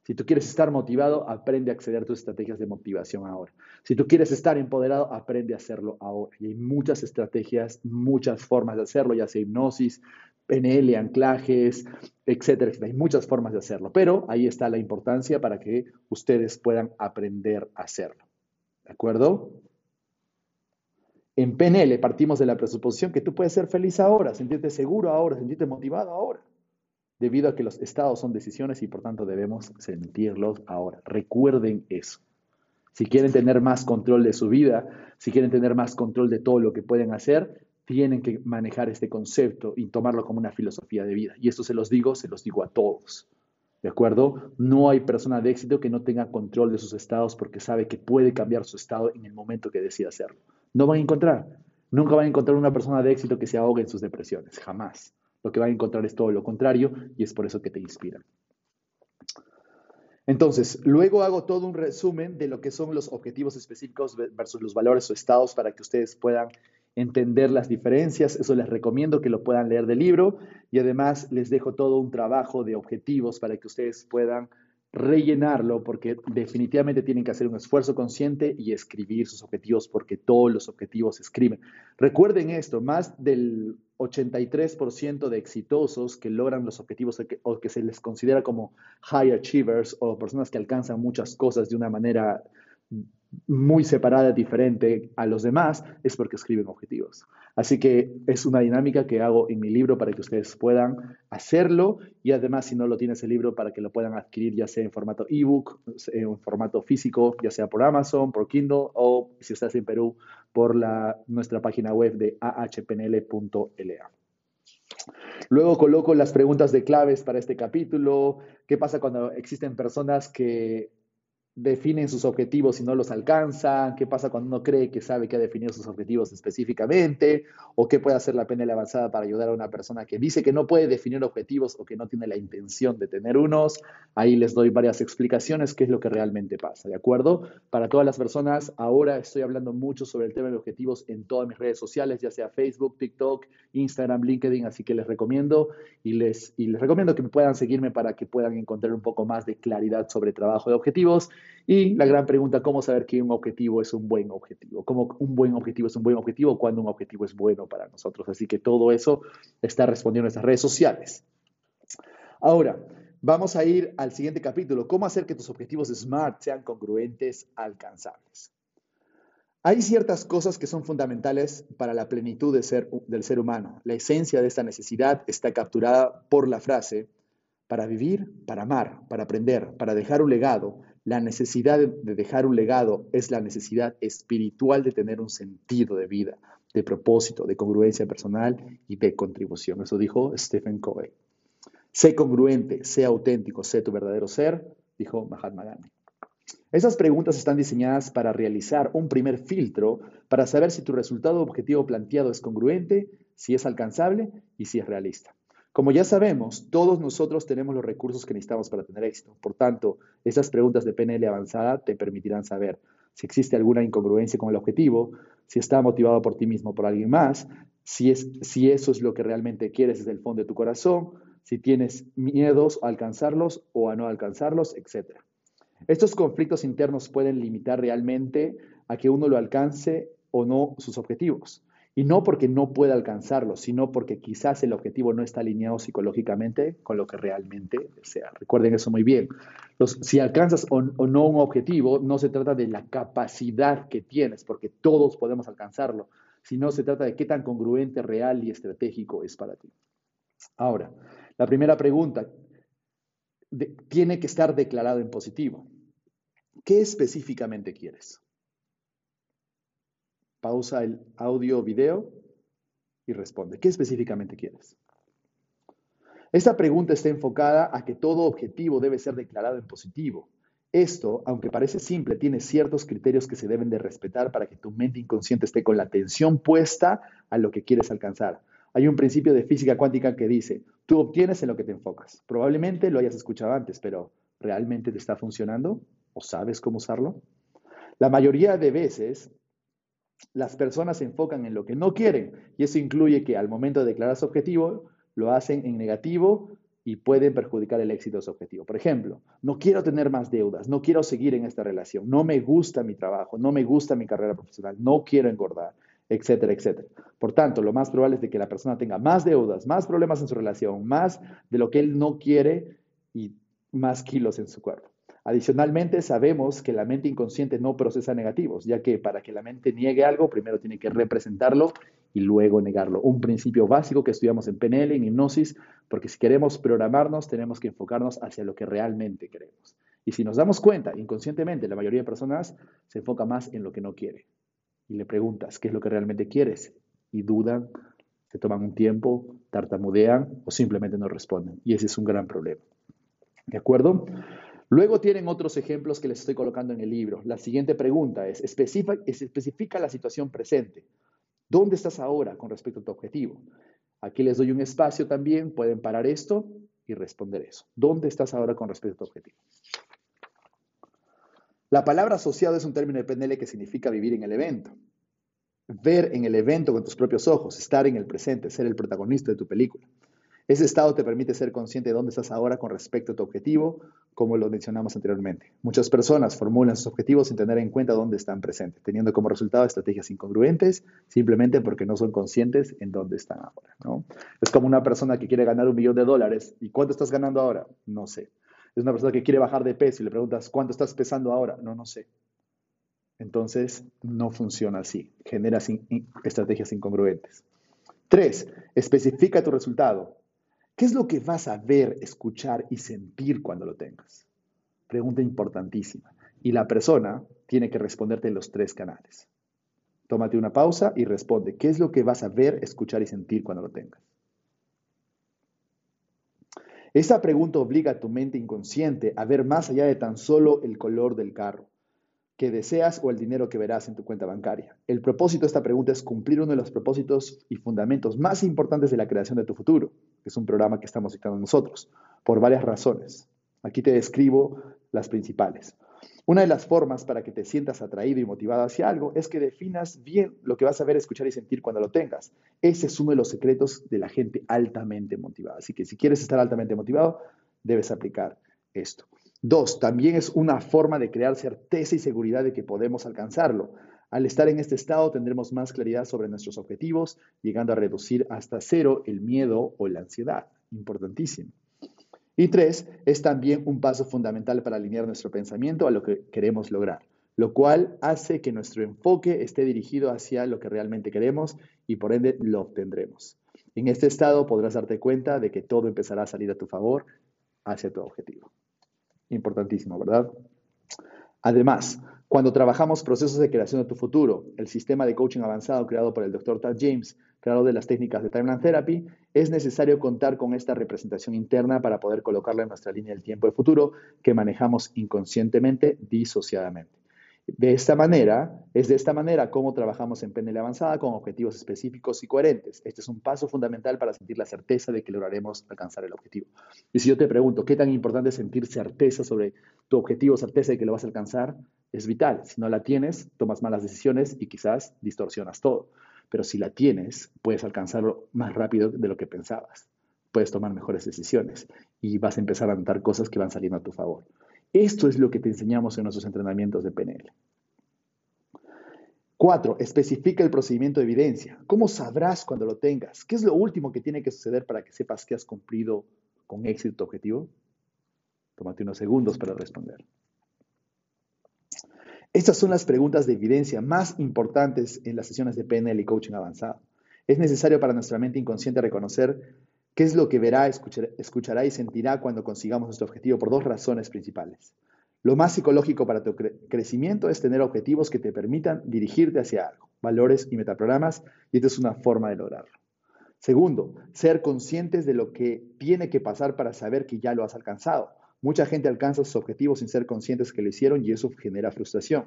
Si tú quieres estar motivado, aprende a acceder a tus estrategias de motivación ahora. Si tú quieres estar empoderado, aprende a hacerlo ahora. Y hay muchas estrategias, muchas formas de hacerlo, ya sea hipnosis, PNL, anclajes, etcétera, Hay muchas formas de hacerlo, pero ahí está la importancia para que ustedes puedan aprender a hacerlo. ¿De acuerdo? En PNL partimos de la presuposición que tú puedes ser feliz ahora, sentirte seguro ahora, sentirte motivado ahora, debido a que los estados son decisiones y por tanto debemos sentirlos ahora. Recuerden eso. Si quieren tener más control de su vida, si quieren tener más control de todo lo que pueden hacer, tienen que manejar este concepto y tomarlo como una filosofía de vida. Y esto se los digo, se los digo a todos. ¿De acuerdo? No hay persona de éxito que no tenga control de sus estados porque sabe que puede cambiar su estado en el momento que decida hacerlo. No van a encontrar. Nunca van a encontrar una persona de éxito que se ahogue en sus depresiones. Jamás. Lo que van a encontrar es todo lo contrario y es por eso que te inspiran. Entonces, luego hago todo un resumen de lo que son los objetivos específicos versus los valores o estados para que ustedes puedan entender las diferencias. Eso les recomiendo que lo puedan leer del libro y además les dejo todo un trabajo de objetivos para que ustedes puedan rellenarlo porque definitivamente tienen que hacer un esfuerzo consciente y escribir sus objetivos porque todos los objetivos se escriben. Recuerden esto, más del 83% de exitosos que logran los objetivos o que se les considera como high achievers o personas que alcanzan muchas cosas de una manera muy separada, diferente a los demás, es porque escriben objetivos. Así que es una dinámica que hago en mi libro para que ustedes puedan hacerlo y además si no lo tienes el libro para que lo puedan adquirir ya sea en formato ebook, en formato físico, ya sea por Amazon, por Kindle o si estás en Perú por la, nuestra página web de ahpnl.la. Luego coloco las preguntas de claves para este capítulo. ¿Qué pasa cuando existen personas que definen sus objetivos y no los alcanzan, qué pasa cuando uno cree que sabe que ha definido sus objetivos específicamente, o qué puede hacer la PNL avanzada para ayudar a una persona que dice que no puede definir objetivos o que no tiene la intención de tener unos. Ahí les doy varias explicaciones, qué es lo que realmente pasa, ¿de acuerdo? Para todas las personas, ahora estoy hablando mucho sobre el tema de objetivos en todas mis redes sociales, ya sea Facebook, TikTok, Instagram, LinkedIn, así que les recomiendo y les, y les recomiendo que puedan seguirme para que puedan encontrar un poco más de claridad sobre trabajo de objetivos. Y la gran pregunta, ¿cómo saber que un objetivo es un buen objetivo? ¿Cómo un buen objetivo es un buen objetivo? ¿Cuándo un objetivo es bueno para nosotros? Así que todo eso está respondiendo en nuestras redes sociales. Ahora, vamos a ir al siguiente capítulo, ¿cómo hacer que tus objetivos SMART sean congruentes, alcanzables? Hay ciertas cosas que son fundamentales para la plenitud de ser, del ser humano. La esencia de esta necesidad está capturada por la frase, para vivir, para amar, para aprender, para dejar un legado, la necesidad de dejar un legado es la necesidad espiritual de tener un sentido de vida, de propósito, de congruencia personal y de contribución. Eso dijo Stephen Covey. Sé congruente, sé auténtico, sé tu verdadero ser, dijo Mahatma Gandhi. Esas preguntas están diseñadas para realizar un primer filtro para saber si tu resultado objetivo planteado es congruente, si es alcanzable y si es realista. Como ya sabemos, todos nosotros tenemos los recursos que necesitamos para tener éxito. Por tanto, esas preguntas de PNL avanzada te permitirán saber si existe alguna incongruencia con el objetivo, si está motivado por ti mismo o por alguien más, si, es, si eso es lo que realmente quieres desde el fondo de tu corazón, si tienes miedos a alcanzarlos o a no alcanzarlos, etc. Estos conflictos internos pueden limitar realmente a que uno lo alcance o no sus objetivos. Y no porque no pueda alcanzarlo, sino porque quizás el objetivo no está alineado psicológicamente con lo que realmente desea. Recuerden eso muy bien. si alcanzas o, o, no un objetivo, no se trata de la capacidad que tienes, porque todos podemos alcanzarlo, sino se trata de qué tan congruente, real y estratégico es para ti. Ahora, la primera pregunta tiene que estar declarado en positivo. ¿Qué específicamente quieres? Pausa el audio o video y responde. ¿Qué específicamente quieres? Esta pregunta está enfocada a que todo objetivo debe ser declarado en positivo. Esto, aunque parece simple, tiene ciertos criterios que se deben de respetar para que tu mente inconsciente esté con la atención puesta a lo que quieres alcanzar. Hay un principio de física cuántica que dice, tú obtienes en lo que te enfocas. Probablemente lo hayas escuchado antes, pero ¿realmente te está funcionando? ¿O sabes cómo usarlo? La mayoría de veces las personas se enfocan en lo que no quieren y eso incluye que al momento de declarar su objetivo lo hacen en negativo y pueden perjudicar el éxito de su objetivo. Por ejemplo, no quiero tener más deudas, no quiero seguir en esta relación, no me gusta mi trabajo, no me gusta mi carrera profesional, no quiero engordar, etcétera, etcétera. Por tanto, lo más probable es de que la persona tenga más deudas, más problemas en su relación, más de lo que él no quiere y más kilos en su cuerpo. Adicionalmente, sabemos que la mente inconsciente no procesa negativos, ya que para que la mente niegue algo, primero tiene que representarlo y luego negarlo. Un principio básico que estudiamos en PNL, en hipnosis, porque si queremos programarnos, tenemos que enfocarnos hacia lo que realmente queremos. Y si nos damos cuenta, inconscientemente, la mayoría de personas se enfoca más en lo que no quiere y le preguntas qué es lo que realmente quieres y dudan, se toman un tiempo, tartamudean o simplemente no responden. Y ese es un gran problema. ¿De acuerdo? Luego tienen otros ejemplos que les estoy colocando en el libro. La siguiente pregunta es, especifica, la situación presente. ¿Dónde estás ahora con respecto a tu objetivo? Aquí les doy un espacio también, pueden parar esto y responder eso. ¿Dónde estás ahora con respecto a tu objetivo? La palabra asociado es un término de PNL que significa vivir en el evento. Ver en el evento con tus propios ojos, estar en el presente, ser el protagonista de tu película. Ese estado te permite ser consciente de dónde estás ahora con respecto a tu objetivo, como lo mencionamos anteriormente. Muchas personas formulan sus objetivos sin tener en cuenta dónde están presentes, teniendo como resultado estrategias incongruentes simplemente porque no son conscientes en dónde están ahora. Es como una persona que quiere ganar un millón de dólares. ¿Y cuánto estás ganando ahora? No sé. Es una persona que quiere bajar de peso y le preguntas, ¿cuánto estás pesando ahora? No, no sé. Entonces, no funciona así. Genera estrategias incongruentes. Tres, especifica tu resultado. ¿Qué es lo que vas a ver, escuchar y sentir cuando lo tengas? Pregunta importantísima. Y la persona tiene que responderte en los tres canales. Tómate una pausa y responde. ¿Qué es lo que vas a ver, escuchar y sentir cuando lo tengas? Esta pregunta obliga a tu mente inconsciente a ver más allá de tan solo el color del carro que deseas o el dinero que verás en tu cuenta bancaria. El propósito de esta pregunta es cumplir uno de los propósitos y fundamentos más importantes de la creación de tu futuro, que es un programa que estamos dictando nosotros, por varias razones. Aquí te describo las principales. Una de las formas para que te sientas atraído y motivado hacia algo es que definas bien lo que vas a ver, escuchar y sentir cuando lo tengas. Ese es uno de los secretos de la gente altamente motivada. Así que si quieres estar altamente motivado, debes aplicar esto. Dos, también es una forma de crear certeza y seguridad de que podemos alcanzarlo. Al estar en este estado tendremos más claridad sobre nuestros objetivos, llegando a reducir hasta cero el miedo o la ansiedad. Importantísimo. Y tres, es también un paso fundamental para alinear nuestro pensamiento a lo que queremos lograr, lo cual hace que nuestro enfoque esté dirigido hacia lo que realmente queremos y por ende lo obtendremos. En este estado podrás darte cuenta de que todo empezará a salir a tu favor hacia tu objetivo. Importantísimo, ¿verdad? Además, cuando trabajamos procesos de creación de tu futuro, el sistema de coaching avanzado creado por el Dr. Tad James creador de las técnicas de Timeline Therapy, es necesario contar con esta representación interna para poder colocarla en nuestra línea del tiempo de futuro que manejamos inconscientemente, disociadamente. De esta manera, es de esta manera como trabajamos en PNL avanzada con objetivos específicos y coherentes. Este es un paso fundamental para sentir la certeza de que lograremos alcanzar el objetivo. Y si yo te pregunto, ¿qué tan importante es sentir certeza sobre tu objetivo, certeza de que lo vas a alcanzar? Es vital. Si no la tienes, tomas malas decisiones y quizás distorsionas todo. Pero si la tienes, puedes alcanzarlo más rápido de lo que pensabas. Puedes tomar mejores decisiones y vas a empezar a notar cosas que van saliendo a tu favor. Esto es lo que te enseñamos en nuestros entrenamientos de PNL. Cuatro, especifica el procedimiento de evidencia. ¿Cómo sabrás cuando lo tengas? ¿Qué es lo último que tiene que suceder para que sepas que has cumplido con éxito tu objetivo? Tómate unos segundos para responder. Estas son las preguntas de evidencia más importantes en las sesiones de PNL y coaching avanzado. Es necesario para nuestra mente inconsciente reconocer qué es lo que verá, escuchará y sentirá cuando consigamos nuestro objetivo por dos razones principales. Lo más psicológico para tu crecimiento es tener objetivos que te permitan dirigirte hacia algo, valores y metaprogramas, y esta es una forma de lograrlo. Segundo, ser conscientes de lo que tiene que pasar para saber que ya lo has alcanzado. Mucha gente alcanza sus objetivos sin ser conscientes que lo hicieron y eso genera frustración.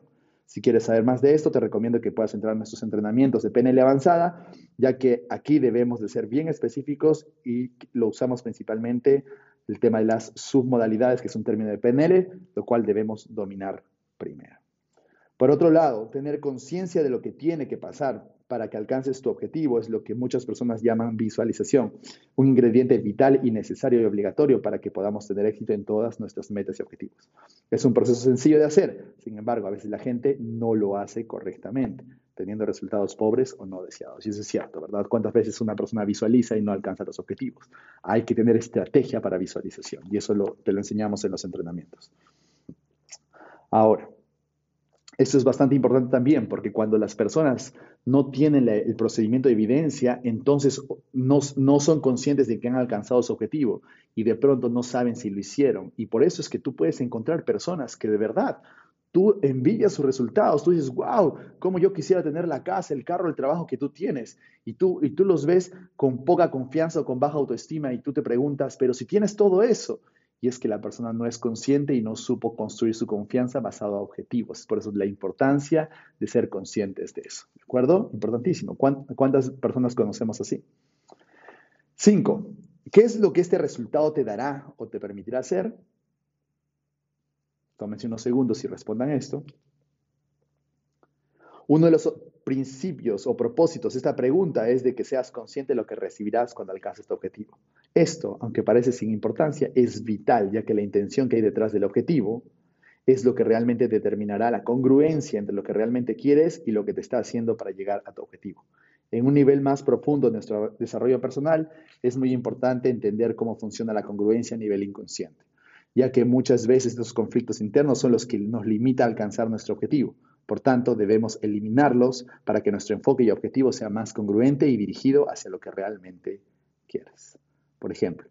Si quieres saber más de esto, te recomiendo que puedas entrar en nuestros entrenamientos de PNL avanzada, ya que aquí debemos de ser bien específicos y lo usamos principalmente el tema de las submodalidades, que es un término de PNL, lo cual debemos dominar primero. Por otro lado, tener conciencia de lo que tiene que pasar para que alcances tu objetivo es lo que muchas personas llaman visualización, un ingrediente vital y necesario y obligatorio para que podamos tener éxito en todas nuestras metas y objetivos. Es un proceso sencillo de hacer, sin embargo, a veces la gente no lo hace correctamente teniendo resultados pobres o no deseados. Y eso es cierto, ¿verdad? ¿Cuántas veces una persona visualiza y no alcanza los objetivos? Hay que tener estrategia para visualización y eso te lo enseñamos en los entrenamientos. Ahora, esto es bastante importante también porque cuando las personas no tienen el procedimiento de evidencia, entonces no, no, son conscientes de que han alcanzado su objetivo y de pronto no saben si lo hicieron. Y por eso es que tú puedes encontrar personas que de verdad Tú envidias sus resultados, tú dices, wow, cómo yo quisiera tener la casa, el carro, el trabajo que tú tienes. Y tú, y tú los ves con poca confianza o con baja autoestima y tú te preguntas, pero si tienes todo eso, y es que la persona no es consciente y no supo construir su confianza basado a objetivos. Por eso la importancia de ser conscientes de eso. ¿De acuerdo? Importantísimo. ¿Cuántas personas conocemos así? Cinco, ¿qué es lo que este resultado te dará o te permitirá hacer? Tómense unos segundos y respondan esto. Uno de los principios o propósitos esta pregunta es de que seas consciente de lo que recibirás cuando alcances tu objetivo. Esto, aunque parece sin importancia, es vital, ya que la intención que hay detrás del objetivo es lo que realmente determinará la congruencia entre lo que realmente quieres y lo que te está haciendo para llegar a tu objetivo. En un nivel más profundo de nuestro desarrollo personal, es muy importante entender cómo funciona la congruencia a nivel inconsciente ya que muchas veces estos conflictos internos son los que nos limitan a alcanzar nuestro objetivo. Por tanto, debemos eliminarlos para que nuestro enfoque y objetivo sea más congruente y dirigido hacia lo que realmente quieres. Por ejemplo,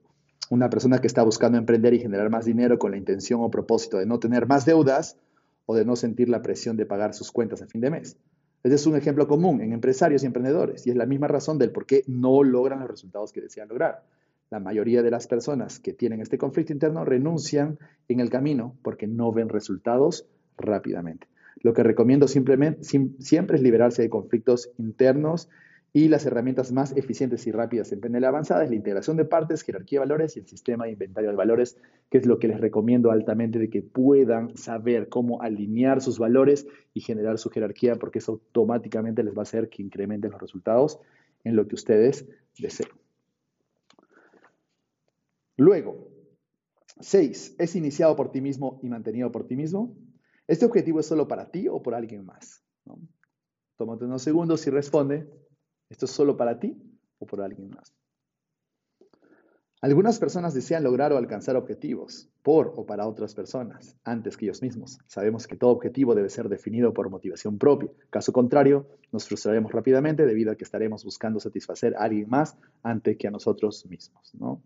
una persona que está buscando emprender y generar más dinero con la intención o propósito de no tener más deudas o de no sentir la presión de pagar sus cuentas a fin de mes. Ese es un ejemplo común en empresarios y emprendedores y es la misma razón del por qué no logran los resultados que desean lograr. La mayoría de las personas que tienen este conflicto interno renuncian en el camino porque no ven resultados rápidamente. Lo que recomiendo simplemente, siempre es liberarse de conflictos internos y las herramientas más eficientes y rápidas en PNL avanzada es la integración de partes, jerarquía de valores y el sistema de inventario de valores, que es lo que les recomiendo altamente de que puedan saber cómo alinear sus valores y generar su jerarquía, porque eso automáticamente les va a hacer que incrementen los resultados en lo que ustedes deseen. Luego, seis, ¿es iniciado por ti mismo y mantenido por ti mismo? ¿Este objetivo es solo para ti o por alguien más? Tómate unos segundos y responde, ¿esto es solo para ti o por alguien más? Algunas personas desean lograr o alcanzar objetivos por o para otras personas antes que ellos mismos. Sabemos que todo objetivo debe ser definido por motivación propia. Caso contrario, nos frustraremos rápidamente debido a que estaremos buscando satisfacer a alguien más antes que a nosotros mismos. ¿no?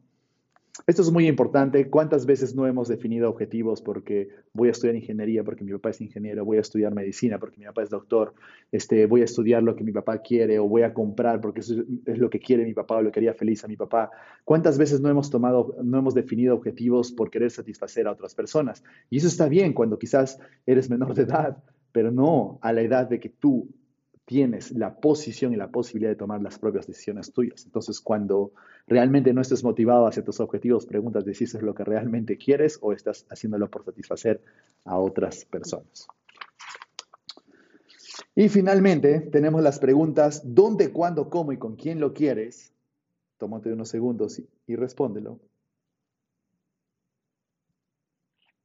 Esto es muy importante. ¿Cuántas veces no hemos definido objetivos porque voy a estudiar ingeniería porque mi papá es ingeniero, voy a estudiar medicina porque mi papá es doctor, este, voy a estudiar lo que mi papá quiere o voy a comprar porque eso es lo que quiere mi papá o lo que haría feliz a mi papá? ¿Cuántas veces no hemos tomado, no hemos definido objetivos por querer satisfacer a otras personas? Y eso está bien cuando quizás eres menor de edad, pero no a la edad de que tú tienes la posición y la posibilidad de tomar las propias decisiones tuyas. Entonces, cuando realmente no estés motivado hacia tus objetivos, preguntas si es lo que realmente quieres o estás haciéndolo por satisfacer a otras personas. Y finalmente, tenemos las preguntas ¿dónde, cuándo, cómo y con quién lo quieres? Tómate unos segundos y respóndelo.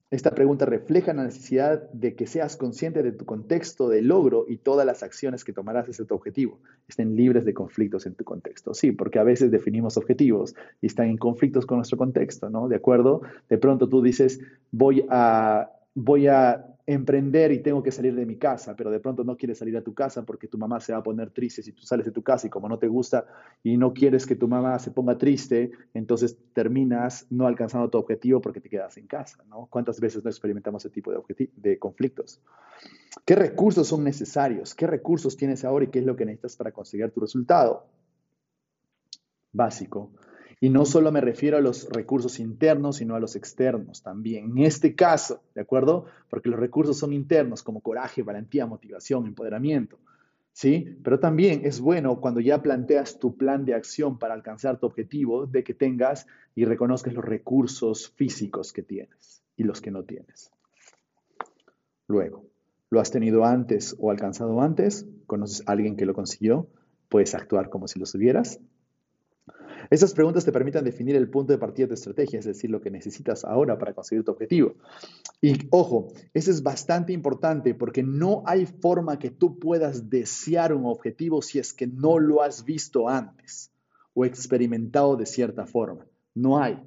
Esta pregunta refleja la necesidad de que seas consciente de tu contexto de logro y todas las acciones que tomarás hacia tu objetivo estén libres de conflictos en tu contexto. Sí, porque a veces definimos objetivos y están en conflictos con nuestro contexto, ¿no? ¿De acuerdo? De pronto tú dices, voy a, voy a emprender y tengo que salir de mi casa, pero de pronto no quieres salir a tu casa porque tu mamá se va a poner triste si tú sales de tu casa y como no te gusta y no quieres que tu mamá se ponga triste, entonces terminas no alcanzando tu objetivo porque te quedas en casa, ¿no? ¿Cuántas veces no experimentamos ese tipo de, de conflictos? ¿Qué recursos son necesarios? ¿Qué recursos tienes ahora y qué es lo que necesitas para conseguir tu resultado? Básico. Y no solo me refiero a los recursos internos, sino a los externos también. En este caso, ¿de acuerdo? Porque los recursos son internos, como coraje, valentía, motivación, empoderamiento. ¿Sí? Pero también es bueno cuando ya planteas tu plan de acción para alcanzar tu objetivo, de que tengas y reconozcas los recursos físicos que tienes y los que no tienes. Luego, ¿lo has tenido antes o alcanzado antes? ¿Conoces a alguien que lo consiguió? ¿Puedes actuar como si lo tuvieras? Estas preguntas te permiten definir el punto de partida de tu estrategia, es decir, lo que necesitas ahora para conseguir tu objetivo. Y ojo, eso es bastante importante porque no hay forma que tú puedas desear un objetivo si es que no lo has visto antes o experimentado de cierta forma. No hay.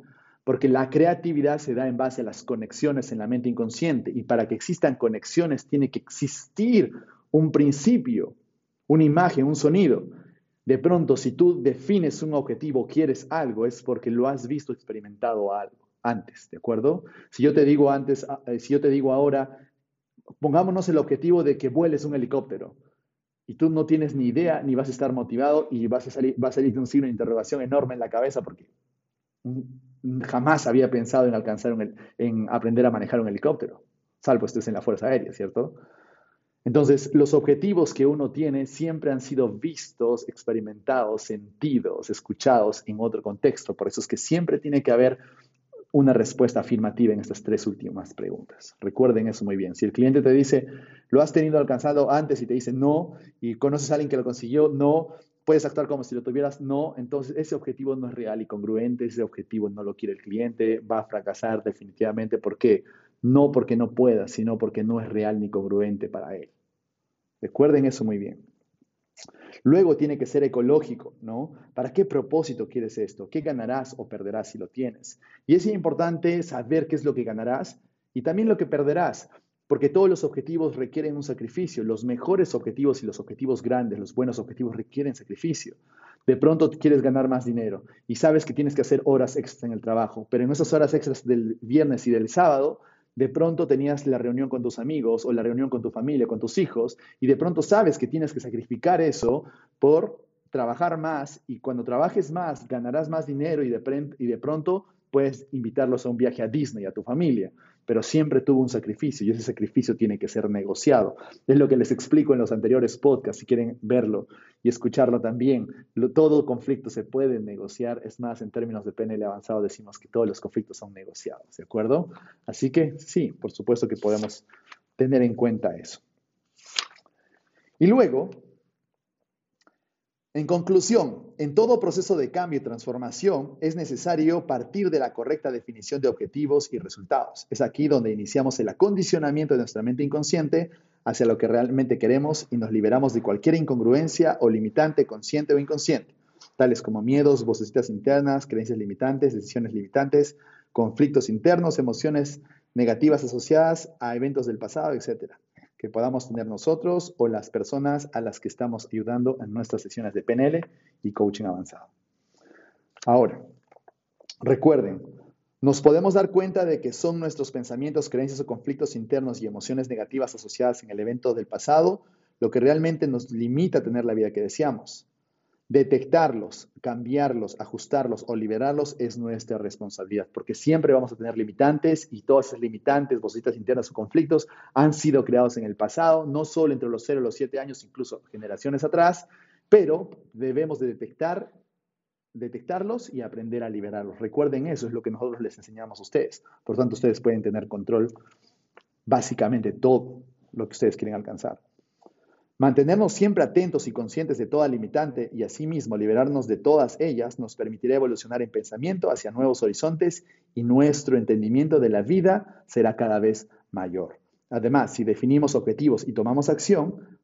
Porque la creatividad se da en base a las conexiones en la mente inconsciente y para que existan conexiones tiene que existir un principio, una imagen, un sonido. De pronto, si tú defines un objetivo, quieres algo, es porque lo has visto, experimentado algo antes, ¿de acuerdo? Si yo te digo antes, ah, eh, si yo te digo ahora, pongámonos el objetivo de que vueles un helicóptero y tú no tienes ni idea ni vas a estar motivado y vas a salir, va a salir un signo de interrogación enorme en la cabeza porque jamás había pensado en alcanzar en aprender a manejar un helicóptero, salvo estés en la Fuerza Aérea, ¿cierto? Entonces, los objetivos que uno tiene siempre han sido vistos, experimentados, sentidos, escuchados en otro contexto. Por eso es que siempre tiene que haber una respuesta afirmativa en estas tres últimas preguntas. Recuerden eso muy bien. Si el cliente te dice, lo has tenido alcanzado antes y te dice no, y conoces a alguien que lo consiguió, no, puedes actuar como si lo tuvieras, no, entonces ese objetivo no es real y congruente, ese objetivo no lo quiere el cliente, va a fracasar definitivamente. ¿Por qué? No porque no pueda, sino porque no es real ni congruente para él. Recuerden eso muy bien. Luego tiene que ser ecológico, ¿no? ¿Para qué propósito quieres esto? ¿Qué ganarás o perderás si lo tienes? Y es importante saber qué es lo que ganarás y también lo que perderás, porque todos los objetivos requieren un sacrificio. Los mejores objetivos y los objetivos grandes, los buenos objetivos requieren sacrificio. De pronto quieres ganar más dinero y sabes que tienes que hacer horas extras en el trabajo, pero en esas horas extras del viernes y del sábado de pronto tenías la reunión con tus amigos o la reunión con tu familia, con tus hijos, y de pronto sabes que tienes que sacrificar eso por trabajar más y cuando trabajes más ganarás más dinero y de, y de pronto puedes invitarlos a un viaje a Disney, a tu familia pero siempre tuvo un sacrificio y ese sacrificio tiene que ser negociado. Es lo que les explico en los anteriores podcasts, si quieren verlo y escucharlo también. todo conflicto se puede negociar, es más, en términos de PNL avanzado decimos que todos los conflictos son negociados, ¿de acuerdo? Así que sí, por supuesto que podemos tener en cuenta eso. Y luego, en conclusión, en todo proceso de cambio y transformación es necesario partir de la correcta definición de objetivos y resultados. Es aquí donde iniciamos el acondicionamiento de nuestra mente inconsciente hacia lo que realmente queremos y nos liberamos de cualquier incongruencia o limitante consciente o inconsciente, tales como miedos, vocecitas internas, creencias limitantes, decisiones limitantes, conflictos internos, emociones negativas asociadas a eventos del pasado, etc que podamos tener nosotros o las personas a las que estamos ayudando en nuestras sesiones de PNL y coaching avanzado. Ahora, recuerden, nos podemos dar cuenta de que son nuestros pensamientos, creencias o conflictos internos y emociones negativas asociadas en el evento del pasado lo que realmente nos limita a tener la vida que deseamos. Detectarlos, cambiarlos, ajustarlos o liberarlos es nuestra responsabilidad, porque siempre vamos a tener limitantes y todas esas limitantes, vositas internas o conflictos han sido creados en el pasado, no solo entre los 0 y los 7 años, incluso generaciones atrás, pero debemos de detectar, detectarlos y aprender a liberarlos. Recuerden eso, es lo que nosotros les enseñamos a ustedes. Por tanto, ustedes pueden tener control básicamente todo lo que ustedes quieren alcanzar. Mantenernos siempre atentos y conscientes de toda limitante y asimismo liberarnos de todas ellas nos permitirá evolucionar en pensamiento hacia nuevos horizontes y nuestro entendimiento de la vida será cada vez mayor. Además, si definimos objetivos y tomamos acción,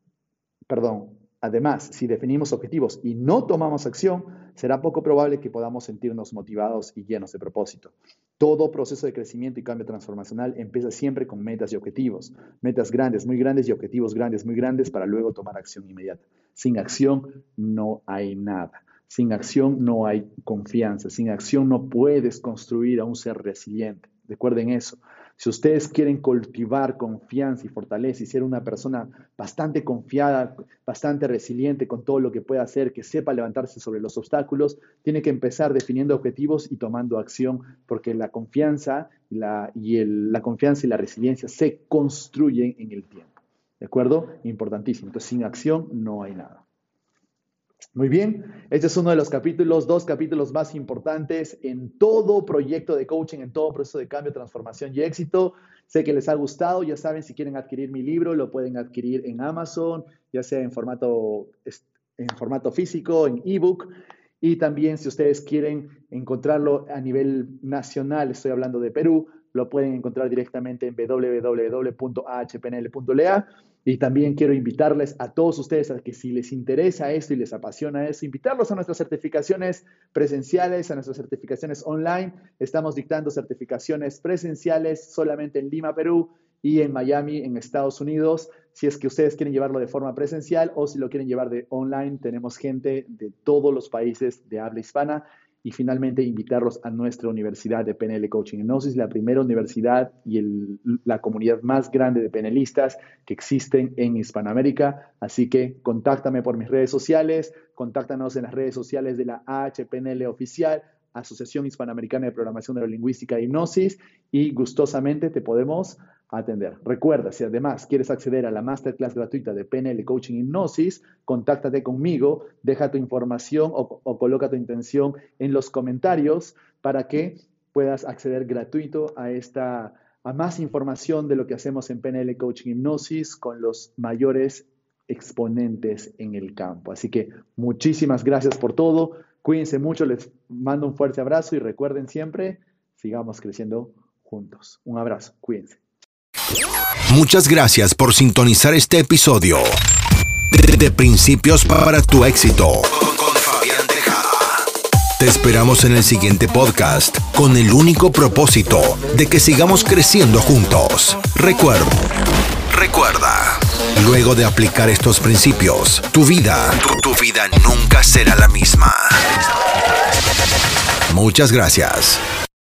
perdón, además, si definimos objetivos y no tomamos acción, será poco probable que podamos sentirnos motivados y llenos de propósito. Todo proceso de crecimiento y cambio transformacional empieza siempre con metas y objetivos. Metas grandes, muy grandes y objetivos grandes, muy grandes para luego tomar acción inmediata. Sin acción no hay nada. Sin acción no hay confianza. Sin acción no puedes construir a un ser resiliente. Recuerden eso. Si ustedes quieren cultivar confianza y fortaleza y ser una persona bastante confiada, bastante resiliente con todo lo que pueda hacer, que sepa levantarse sobre los obstáculos, tiene que empezar definiendo objetivos y tomando acción, porque la confianza, y la confianza y la resiliencia se construyen en el tiempo. ¿De acuerdo? Importantísimo. Entonces, sin acción no hay nada. Muy bien, este es uno de los capítulos, dos capítulos más importantes en todo proyecto de coaching, en todo proceso de cambio, transformación y éxito. Sé que les ha gustado, ya saben, si quieren adquirir mi libro, lo pueden adquirir en Amazon, ya sea en formato, en formato físico, en ebook. Y también si ustedes quieren encontrarlo a nivel nacional, estoy hablando de Perú, lo pueden encontrar directamente en www.ahpnl.lea. Y también quiero invitarles a todos ustedes a que si les interesa esto y les apasiona eso, invitarlos a nuestras certificaciones presenciales, a nuestras certificaciones online. Estamos dictando certificaciones presenciales solamente en Lima, Perú y en Miami, en Estados Unidos. Si es que ustedes quieren llevarlo de forma presencial o si lo quieren llevar de online, tenemos gente de todos los países de habla hispana y finalmente invitarlos a nuestra universidad de PNL Coaching Hipnosis, la primera universidad y la comunidad más grande de penelistas que existen en Hispanoamérica. Así que contáctame por mis redes sociales, contáctanos en las redes sociales de la AHPNL oficial, Asociación Hispanoamericana de Programación Neurolingüística e Hipnosis, y gustosamente te podemos atender. Recuerda, si además quieres acceder a la masterclass gratuita de PNL Coaching Hipnosis, contáctate conmigo, deja tu información o, coloca tu intención en los comentarios para que puedas acceder gratuito a esta a más información de lo que hacemos en PNL Coaching Hipnosis con los mayores exponentes en el campo. Así que muchísimas gracias por todo. Cuídense mucho, les mando un fuerte abrazo y recuerden siempre, sigamos creciendo juntos. Un abrazo, cuídense. Muchas gracias por sintonizar este episodio de, Principios para tu éxito con Fabián Tejada. Te esperamos en el siguiente podcast con el único propósito de que sigamos creciendo juntos. Recuerda, recuerda, luego de aplicar estos principios, tu vida, tu vida nunca será la misma. Muchas gracias.